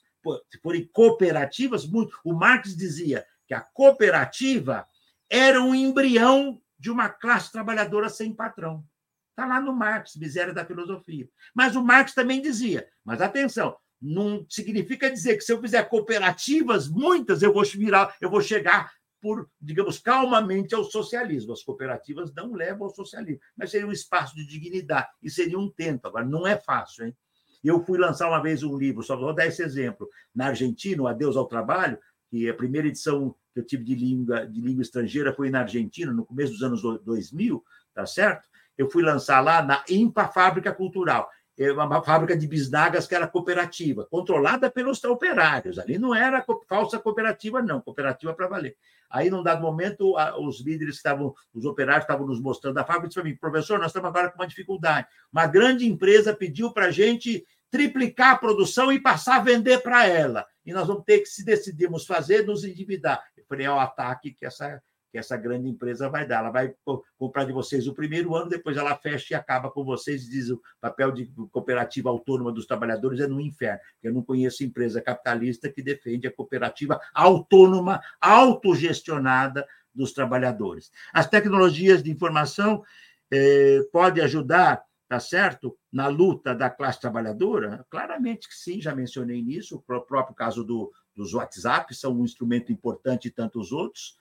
Speaker 2: Se forem cooperativas, muito. O Marx dizia que a cooperativa era um embrião de uma classe trabalhadora sem patrão. Está lá no Marx, miséria da filosofia. Mas o Marx também dizia, mas atenção, não significa dizer que se eu fizer cooperativas, muitas, eu vou virar, eu vou chegar por, digamos, calmamente ao socialismo. As cooperativas não levam ao socialismo, mas seria um espaço de dignidade e seria um tento. Agora, não é fácil, hein? Eu fui lançar uma vez um livro, só vou dar esse exemplo. Na Argentina, o Adeus ao Trabalho, que a primeira edição que eu tive de língua, de língua estrangeira foi na Argentina, no começo dos anos 2000, tá certo? Eu fui lançar lá na IMPA Fábrica Cultural. É uma fábrica de bisnagas que era cooperativa, controlada pelos operários. Ali não era falsa cooperativa, não, cooperativa para valer. Aí, num dado momento, os líderes estavam, os operários estavam nos mostrando a fábrica e disseram para mim, professor, nós estamos agora com uma dificuldade. Uma grande empresa pediu para a gente triplicar a produção e passar a vender para ela. E nós vamos ter que, se decidirmos fazer, nos endividar. Eu falei, é o ataque que essa que essa grande empresa vai dar. Ela vai comprar de vocês o primeiro ano, depois ela fecha e acaba com vocês diz o papel de cooperativa autônoma dos trabalhadores é no inferno. Eu não conheço empresa capitalista que defende a cooperativa autônoma, autogestionada dos trabalhadores. As tecnologias de informação eh, podem ajudar, tá certo, na luta da classe trabalhadora? Claramente que sim, já mencionei nisso. O próprio caso do, dos WhatsApp são um instrumento importante e tantos outros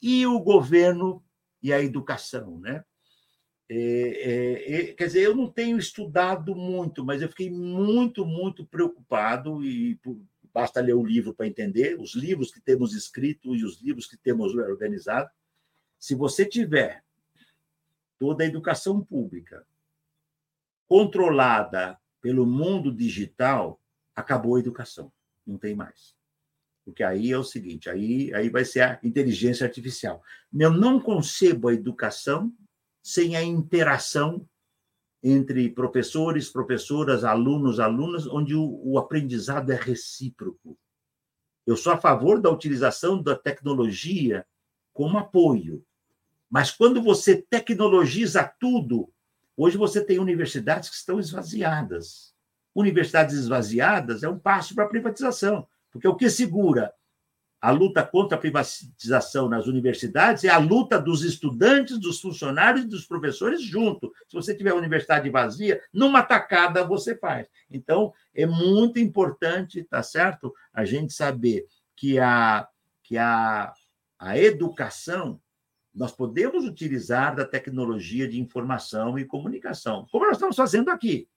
Speaker 2: e o governo e a educação, né? É, é, é, quer dizer, eu não tenho estudado muito, mas eu fiquei muito, muito preocupado e basta ler o livro para entender, os livros que temos escrito e os livros que temos organizado. Se você tiver toda a educação pública controlada pelo mundo digital, acabou a educação, não tem mais. Porque aí é o seguinte, aí, aí vai ser a inteligência artificial. Eu não concebo a educação sem a interação entre professores, professoras, alunos, alunas, onde o, o aprendizado é recíproco. Eu sou a favor da utilização da tecnologia como apoio. Mas quando você tecnologiza tudo, hoje você tem universidades que estão esvaziadas. Universidades esvaziadas é um passo para a privatização. Porque o que segura a luta contra a privatização nas universidades é a luta dos estudantes, dos funcionários e dos professores junto. Se você tiver a universidade vazia, numa tacada você faz. Então, é muito importante, tá certo? A gente saber que a, que a, a educação nós podemos utilizar da tecnologia de informação e comunicação, como nós estamos fazendo aqui,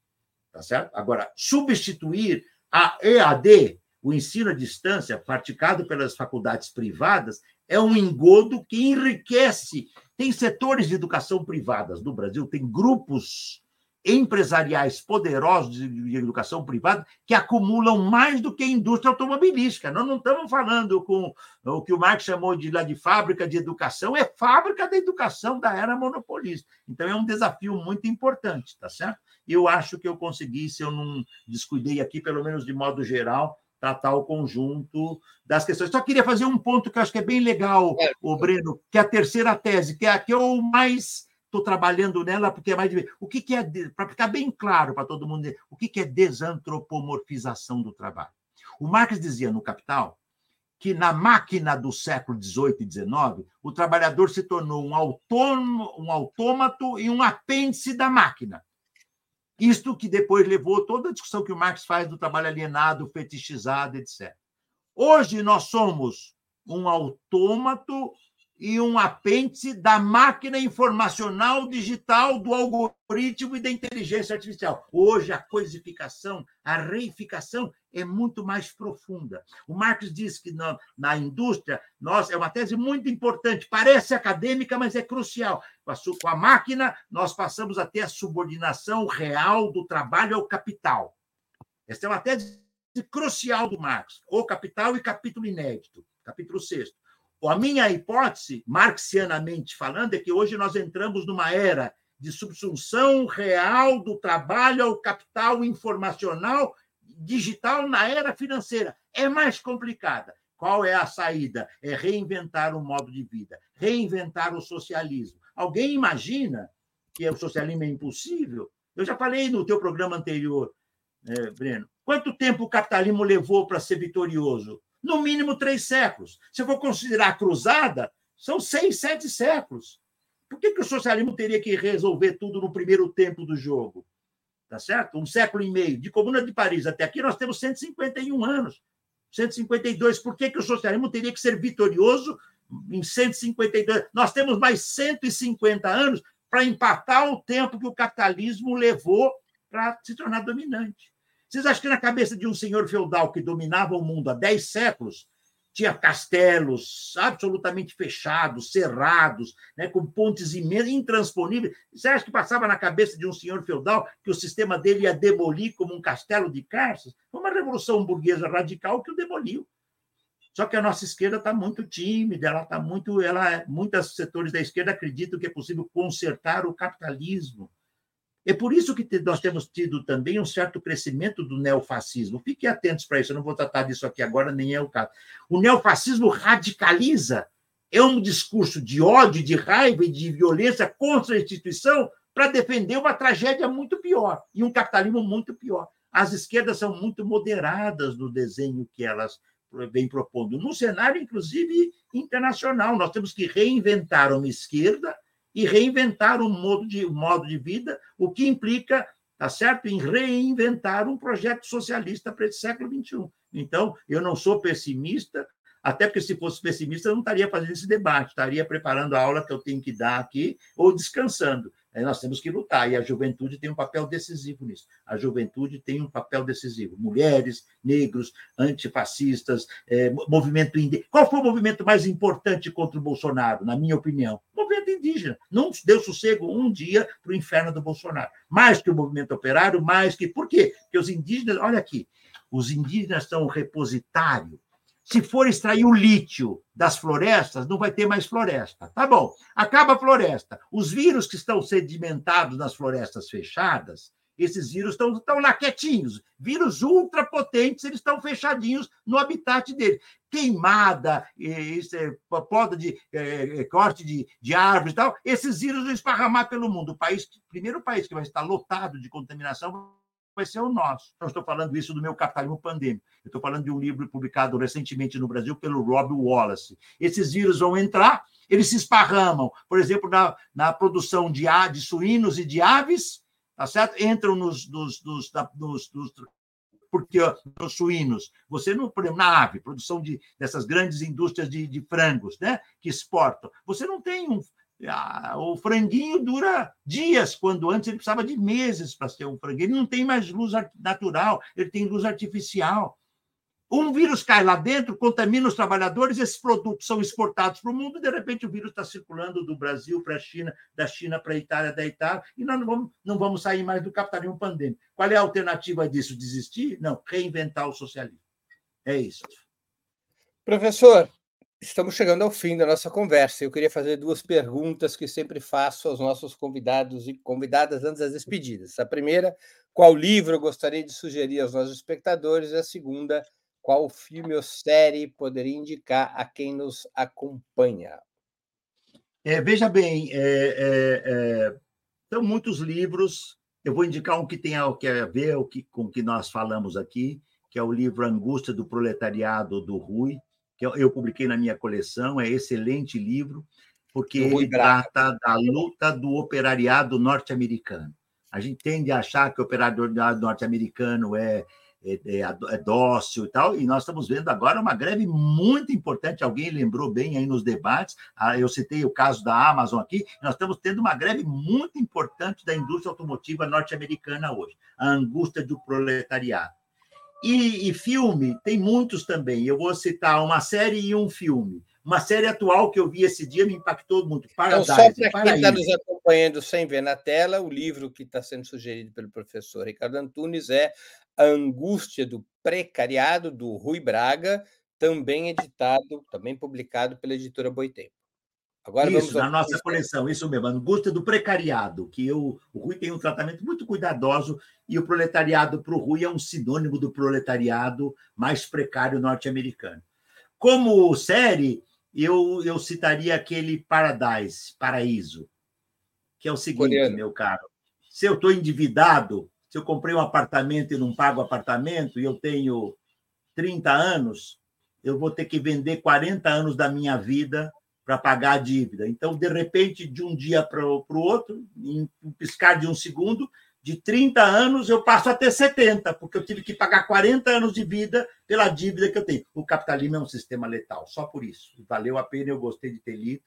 Speaker 2: tá certo? Agora, substituir a EAD, o ensino à distância, praticado pelas faculdades privadas, é um engodo que enriquece. Tem setores de educação privadas no Brasil, tem grupos empresariais poderosos de educação privada que acumulam mais do que a indústria automobilística. Nós não estamos falando com o que o Marx chamou de lá de fábrica de educação, é fábrica da educação da era monopolista. Então é um desafio muito importante, tá certo? Eu acho que eu consegui, se eu não descuidei aqui, pelo menos de modo geral, tratar o conjunto das questões. Só queria fazer um ponto que eu acho que é bem legal, é. o Breno, que é a terceira tese, que é a que eu mais estou trabalhando nela porque é mais de... o que, que é para ficar bem claro para todo mundo o que, que é desantropomorfização do trabalho. O Marx dizia no Capital que na máquina do século XVIII e XIX o trabalhador se tornou um autônomo, um autômato e um apêndice da máquina. Isto que depois levou toda a discussão que o Marx faz do trabalho alienado, fetichizado, etc. Hoje nós somos um autômato e um apêndice da máquina informacional digital, do algoritmo e da inteligência artificial. Hoje, a coisificação, a reificação é muito mais profunda. O Marx diz que na, na indústria, nós, é uma tese muito importante, parece acadêmica, mas é crucial. Com a, máquina, nós passamos a ter a subordinação real do trabalho ao capital. Essa é uma tese crucial do Marx, o capital e capítulo inédito, capítulo sexto. A minha hipótese, marxianamente falando, é que hoje nós entramos numa era de subsunção real do trabalho ao capital informacional digital na era financeira. É mais complicada. Qual é a saída? É reinventar o modo de vida, reinventar o socialismo. Alguém imagina que o socialismo é impossível? Eu já falei no teu programa anterior, né, Breno. Quanto tempo o capitalismo levou para ser vitorioso? No mínimo três séculos. Se eu for considerar a cruzada, são seis, sete séculos. Por que, que o socialismo teria que resolver tudo no primeiro tempo do jogo? Tá certo? Um século e meio. De Comuna de Paris até aqui, nós temos 151 anos. 152. Por que, que o socialismo teria que ser vitorioso em 152? Nós temos mais 150 anos para empatar o tempo que o capitalismo levou para se tornar dominante. Vocês acham que na cabeça de um senhor feudal que dominava o mundo há dez séculos tinha castelos absolutamente fechados, cerrados, né, com pontes imensas, intransponíveis. Você acha que passava na cabeça de um senhor feudal que o sistema dele ia demolir como um castelo de carças? Foi uma revolução burguesa radical que o demoliu. Só que a nossa esquerda está muito tímida, ela está muito, ela, muitos setores da esquerda acreditam que é possível consertar o capitalismo. É por isso que nós temos tido também um certo crescimento do neofascismo. Fiquem atentos para isso, eu não vou tratar disso aqui agora, nem é o caso. O neofascismo radicaliza, é um discurso de ódio, de raiva e de violência contra a instituição para defender uma tragédia muito pior e um capitalismo muito pior. As esquerdas são muito moderadas no desenho que elas vêm propondo, no cenário, inclusive, internacional. Nós temos que reinventar uma esquerda e reinventar um modo de, um modo de vida, o que implica, tá certo, em reinventar um projeto socialista para esse século XXI. Então, eu não sou pessimista, até porque se fosse pessimista, eu não estaria fazendo esse debate, estaria preparando a aula que eu tenho que dar aqui ou descansando. Aí nós temos que lutar, e a juventude tem um papel decisivo nisso. A juventude tem um papel decisivo. Mulheres, negros, antifascistas, é, movimento indígena. Qual foi o movimento mais importante contra o Bolsonaro, na minha opinião? O movimento indígena. Não deu sossego um dia para o inferno do Bolsonaro. Mais que o movimento operário, mais que. Por quê? Porque os indígenas, olha aqui, os indígenas são um repositário se for extrair o lítio das florestas, não vai ter mais floresta. Tá bom, acaba a floresta. Os vírus que estão sedimentados nas florestas fechadas, esses vírus estão, estão lá quietinhos. Vírus ultrapotentes, eles estão fechadinhos no habitat deles. Queimada, é, poda de é, é, corte de, de árvores e tal, esses vírus vão esparramar pelo mundo. O país, primeiro país que vai estar lotado de contaminação vai ser o nosso. Não estou falando isso do meu capitalismo pandêmico. Estou falando de um livro publicado recentemente no Brasil pelo Rob Wallace. Esses vírus vão entrar, eles se esparramam, por exemplo, na, na produção de, de suínos e de aves, tá certo? Entram nos, nos, nos, nos, nos porque os suínos, você não, por exemplo, na ave, produção de, dessas grandes indústrias de, de frangos, né, que exportam, você não tem um, o franguinho dura dias, quando antes ele precisava de meses para ser um franguinho. Ele não tem mais luz natural, ele tem luz artificial. Um vírus cai lá dentro, contamina os trabalhadores, esses produtos são exportados para o mundo, e de repente o vírus está circulando do Brasil para a China, da China para a Itália, da Itália, e nós não vamos, não vamos sair mais do capitalismo pandêmico. Qual é a alternativa disso? Desistir? Não, reinventar o socialismo. É isso.
Speaker 1: Professor, estamos chegando ao fim da nossa conversa. Eu queria fazer duas perguntas que sempre faço aos nossos convidados e convidadas antes das despedidas. A primeira, qual livro eu gostaria de sugerir aos nossos espectadores? E a segunda, qual filme ou série poderia indicar a quem nos acompanha?
Speaker 2: É, veja bem, é, é, é são muitos livros. Eu vou indicar um que tem a, que a ver com o que nós falamos aqui, que é o livro Angústia do Proletariado, do Rui, que eu, eu publiquei na minha coleção. É excelente livro, porque ele trata da luta do operariado norte-americano. A gente tende a achar que o operariado norte-americano é é, é, é, dócil e tal, e nós estamos vendo agora uma greve muito importante. Alguém lembrou bem aí nos debates, ah, eu citei o caso da Amazon aqui, nós estamos tendo uma greve muito importante da indústria automotiva norte-americana hoje, a angústia do proletariado. E, e, filme, tem muitos também. Eu vou citar uma série e um filme. Uma série atual que eu vi esse dia me impactou muito.
Speaker 1: Paradise, então, só para quem está nos acompanhando sem ver na tela, o livro que está sendo sugerido pelo professor Ricardo Antunes é A Angústia do Precariado, do Rui Braga, também editado, também publicado pela editora Boitempo.
Speaker 2: Agora isso, na nossa coleção, isso mesmo, a angústia do precariado, que eu, o Rui tem um tratamento muito cuidadoso e o proletariado para o Rui é um sinônimo do proletariado mais precário norte-americano. Como série, eu, eu citaria aquele Paradise, Paraíso, que é o seguinte, Coreano. meu caro. Se eu estou endividado, se eu comprei um apartamento e não pago apartamento, e eu tenho 30 anos, eu vou ter que vender 40 anos da minha vida para pagar a dívida. Então, de repente, de um dia para o outro, em um piscar de um segundo, de 30 anos eu passo a ter 70, porque eu tive que pagar 40 anos de vida pela dívida que eu tenho. O capitalismo é um sistema letal, só por isso. Valeu a pena, eu gostei de ter lido,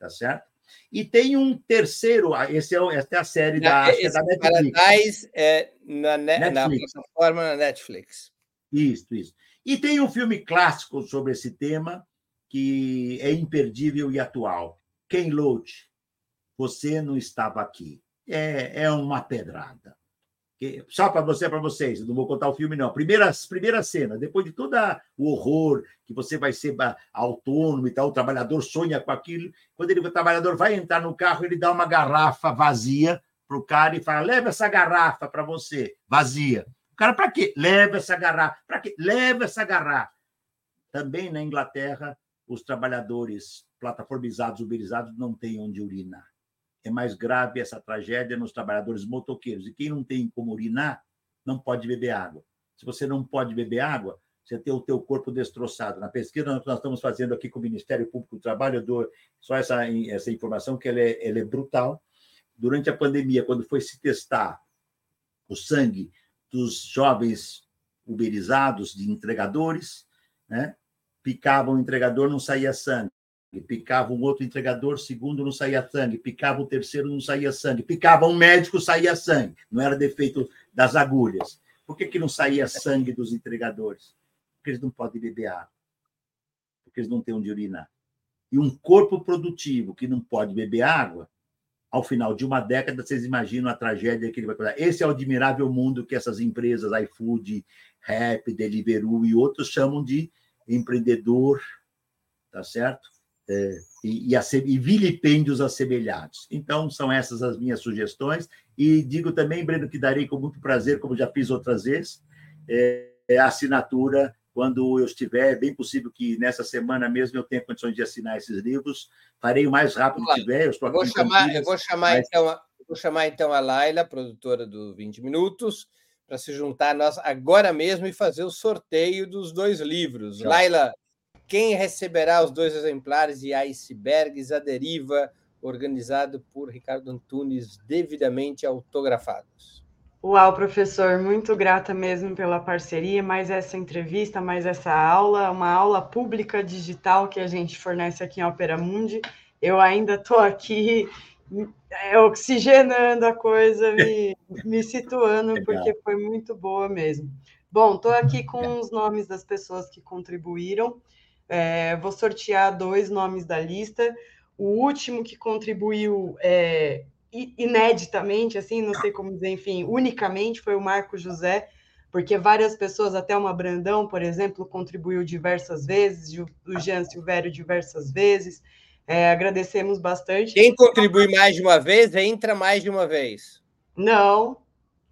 Speaker 2: tá certo? E tem um terceiro, esse é, essa é a série da,
Speaker 1: é da Netflix. Paradise é na, Netflix. na plataforma Netflix.
Speaker 2: Isso, isso. E tem um filme clássico sobre esse tema, que é imperdível e atual. Ken Loach, você não estava aqui é, é uma pedrada. Só para você, para vocês, não vou contar o filme, não. Primeira, primeira cena, depois de todo o horror, que você vai ser autônomo e tal, o trabalhador sonha com aquilo. Quando ele, o trabalhador vai entrar no carro, ele dá uma garrafa vazia para o cara e fala: leva essa garrafa para você, vazia. O cara, para quê? Leva essa garrafa. Para quê? Leva essa garrafa. Também na Inglaterra, os trabalhadores plataformizados, uberizados, não têm onde urinar é mais grave essa tragédia nos trabalhadores motoqueiros. E quem não tem como urinar, não pode beber água. Se você não pode beber água, você tem o teu corpo destroçado. Na pesquisa que nós estamos fazendo aqui com o Ministério Público do Trabalho, eu dou só essa, essa informação que ela é, ela é brutal. Durante a pandemia, quando foi se testar o sangue dos jovens uberizados, de entregadores, né? Picava o entregador, não saía sangue picava um outro entregador, segundo não saía sangue, picava o terceiro, não saía sangue, picava um médico, saía sangue, não era defeito das agulhas. Por que, que não saía sangue dos entregadores? Porque eles não podem beber água, porque eles não têm onde urinar. E um corpo produtivo que não pode beber água, ao final de uma década, vocês imaginam a tragédia que ele vai causar. Esse é o admirável mundo que essas empresas, iFood, Rap, Deliveroo e outros chamam de empreendedor, tá certo? é, e, e, e vilipêndios assemelhados. Então, são essas as minhas sugestões. E digo também, Breno, que darei com muito prazer, como já fiz outras vezes, é, a assinatura quando eu estiver. É bem possível que nessa semana mesmo eu tenha condições de assinar esses livros. Farei o mais rápido que tiver. Eu,
Speaker 1: eu vou, chamar, eu vou chamar, mas... então, a, vou chamar então a Laila, produtora do 20 Minutos, para se juntar a nós agora mesmo e fazer o sorteio dos dois livros. Laila, quem receberá os dois exemplares de Icebergs à Deriva, organizado por Ricardo Antunes, devidamente autografados?
Speaker 3: Uau, professor, muito grata mesmo pela parceria, mais essa entrevista, mais essa aula, uma aula pública digital que a gente fornece aqui em Opera Mundi. Eu ainda estou aqui é, oxigenando a coisa, me, me situando, porque foi muito boa mesmo. Bom, estou aqui com os nomes das pessoas que contribuíram. É, vou sortear dois nomes da lista. O último que contribuiu é, ineditamente, assim, não sei como dizer, enfim, unicamente, foi o Marco José, porque várias pessoas, até uma Brandão, por exemplo, contribuiu diversas vezes, o Jean Silvério diversas vezes. É, agradecemos bastante.
Speaker 1: Quem contribui mais de uma vez, entra mais de uma vez.
Speaker 3: Não.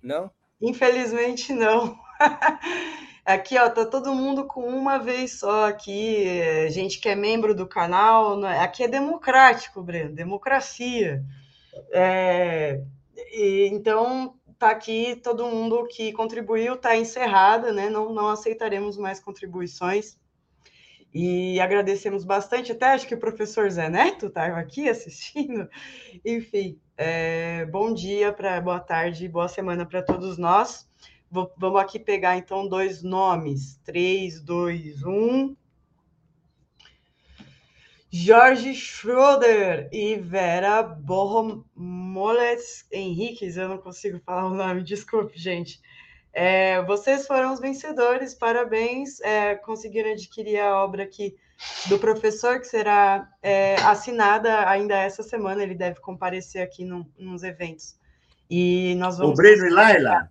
Speaker 1: Não?
Speaker 3: Infelizmente, não. Aqui, ó, tá todo mundo com uma vez só aqui. Gente que é membro do canal. É? Aqui é democrático, Breno, democracia. É, e, então, tá aqui todo mundo que contribuiu, tá encerrada, né? Não, não aceitaremos mais contribuições. E agradecemos bastante, até acho que o professor Zé Neto estava aqui assistindo. Enfim, é, bom dia, pra, boa tarde, boa semana para todos nós. Vou, vamos aqui pegar então dois nomes. 3, 2, 1. Jorge Schroeder e Vera Borromolets Henriques, eu não consigo falar o nome, desculpe, gente. É, vocês foram os vencedores, parabéns, é, conseguiram adquirir a obra aqui do professor, que será é, assinada ainda essa semana, ele deve comparecer aqui num, nos eventos. E nós vamos.
Speaker 2: O Breno e Laila?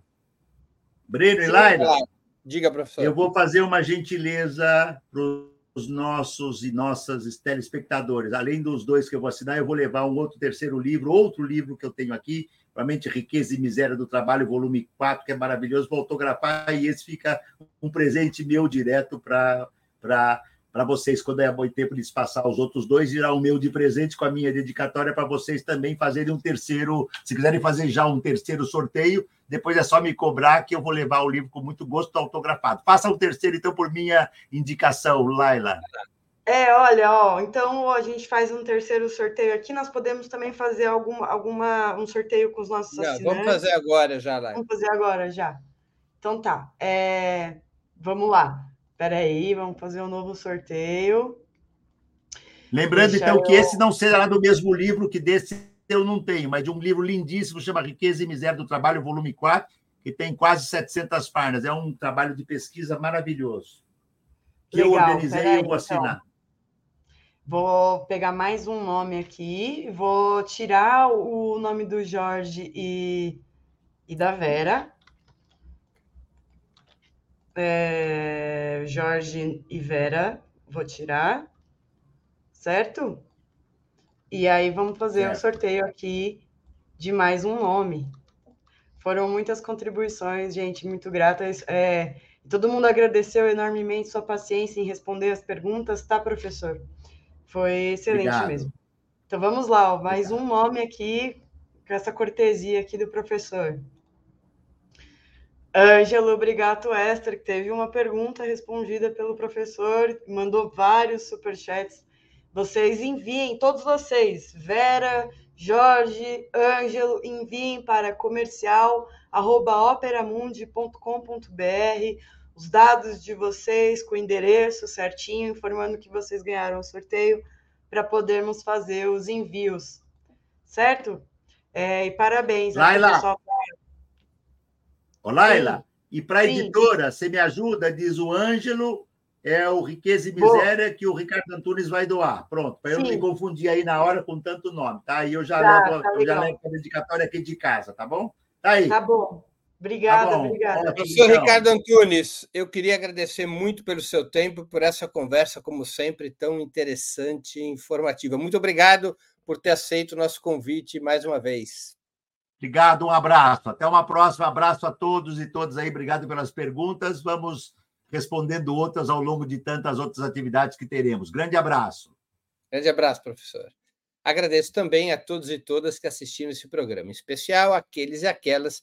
Speaker 2: Breno e Laila?
Speaker 1: Diga, professor.
Speaker 2: Eu vou fazer uma gentileza para os nossos e nossas telespectadores. Além dos dois que eu vou assinar, eu vou levar um outro terceiro livro, outro livro que eu tenho aqui, realmente Riqueza e Miséria do Trabalho, volume 4, que é maravilhoso, vou autografar e esse fica um presente meu direto para vocês, quando é bom tempo de passar os outros dois, irá o meu de presente com a minha dedicatória para vocês também fazerem um terceiro. Se quiserem fazer já um terceiro sorteio, depois é só me cobrar que eu vou levar o livro com muito gosto autografado. Faça um terceiro, então, por minha indicação, Laila.
Speaker 3: É, olha, ó, então a gente faz um terceiro sorteio aqui, nós podemos também fazer alguma, alguma um sorteio com os nossos Não, assinantes.
Speaker 1: Vamos fazer agora já, Laila.
Speaker 3: Vamos fazer agora já. Então tá, é, vamos lá. Espera aí, vamos fazer um novo sorteio.
Speaker 2: Lembrando, Deixa então, eu... que esse não será do mesmo livro, que desse eu não tenho, mas de um livro lindíssimo, chama Riqueza e Miséria do Trabalho, volume 4, que tem quase 700 páginas. É um trabalho de pesquisa maravilhoso. Que Legal, eu organizei e eu vou assinar. Então.
Speaker 3: Vou pegar mais um nome aqui, vou tirar o nome do Jorge e, e da Vera, é, Jorge e Vera, vou tirar, certo? E aí vamos fazer certo. um sorteio aqui de mais um nome. Foram muitas contribuições, gente, muito grata. É, todo mundo agradeceu enormemente sua paciência em responder as perguntas, tá, professor? Foi excelente Obrigado. mesmo. Então vamos lá, ó, mais Obrigado. um nome aqui, com essa cortesia aqui do professor. Ângelo Brigato Esther, que teve uma pergunta respondida pelo professor, mandou vários superchats. Vocês enviem, todos vocês, Vera, Jorge, Ângelo, enviem para comercial@operamundi.com.br os dados de vocês com o endereço certinho, informando que vocês ganharam o sorteio para podermos fazer os envios, certo? É, e parabéns.
Speaker 2: Laila, pessoal Ô, Laila, e para a editora, você me ajuda? Diz o Ângelo, é o Riqueza e Miséria que o Ricardo Antunes vai doar. Pronto, para eu não me confundir aí na hora com tanto nome, tá? E eu já tá, levo, tá eu já levo a dedicatória aqui de casa, tá bom?
Speaker 3: Tá aí. Tá bom. Obrigada, tá obrigada.
Speaker 1: Professor então. Ricardo Antunes, eu queria agradecer muito pelo seu tempo, por essa conversa, como sempre, tão interessante e informativa. Muito obrigado por ter aceito o nosso convite mais uma vez.
Speaker 2: Obrigado, um abraço. Até uma próxima. Abraço a todos e todas aí. Obrigado pelas perguntas. Vamos respondendo outras ao longo de tantas outras atividades que teremos. Grande abraço.
Speaker 1: Grande abraço, professor. Agradeço também a todos e todas que assistiram esse programa, em especial aqueles e aquelas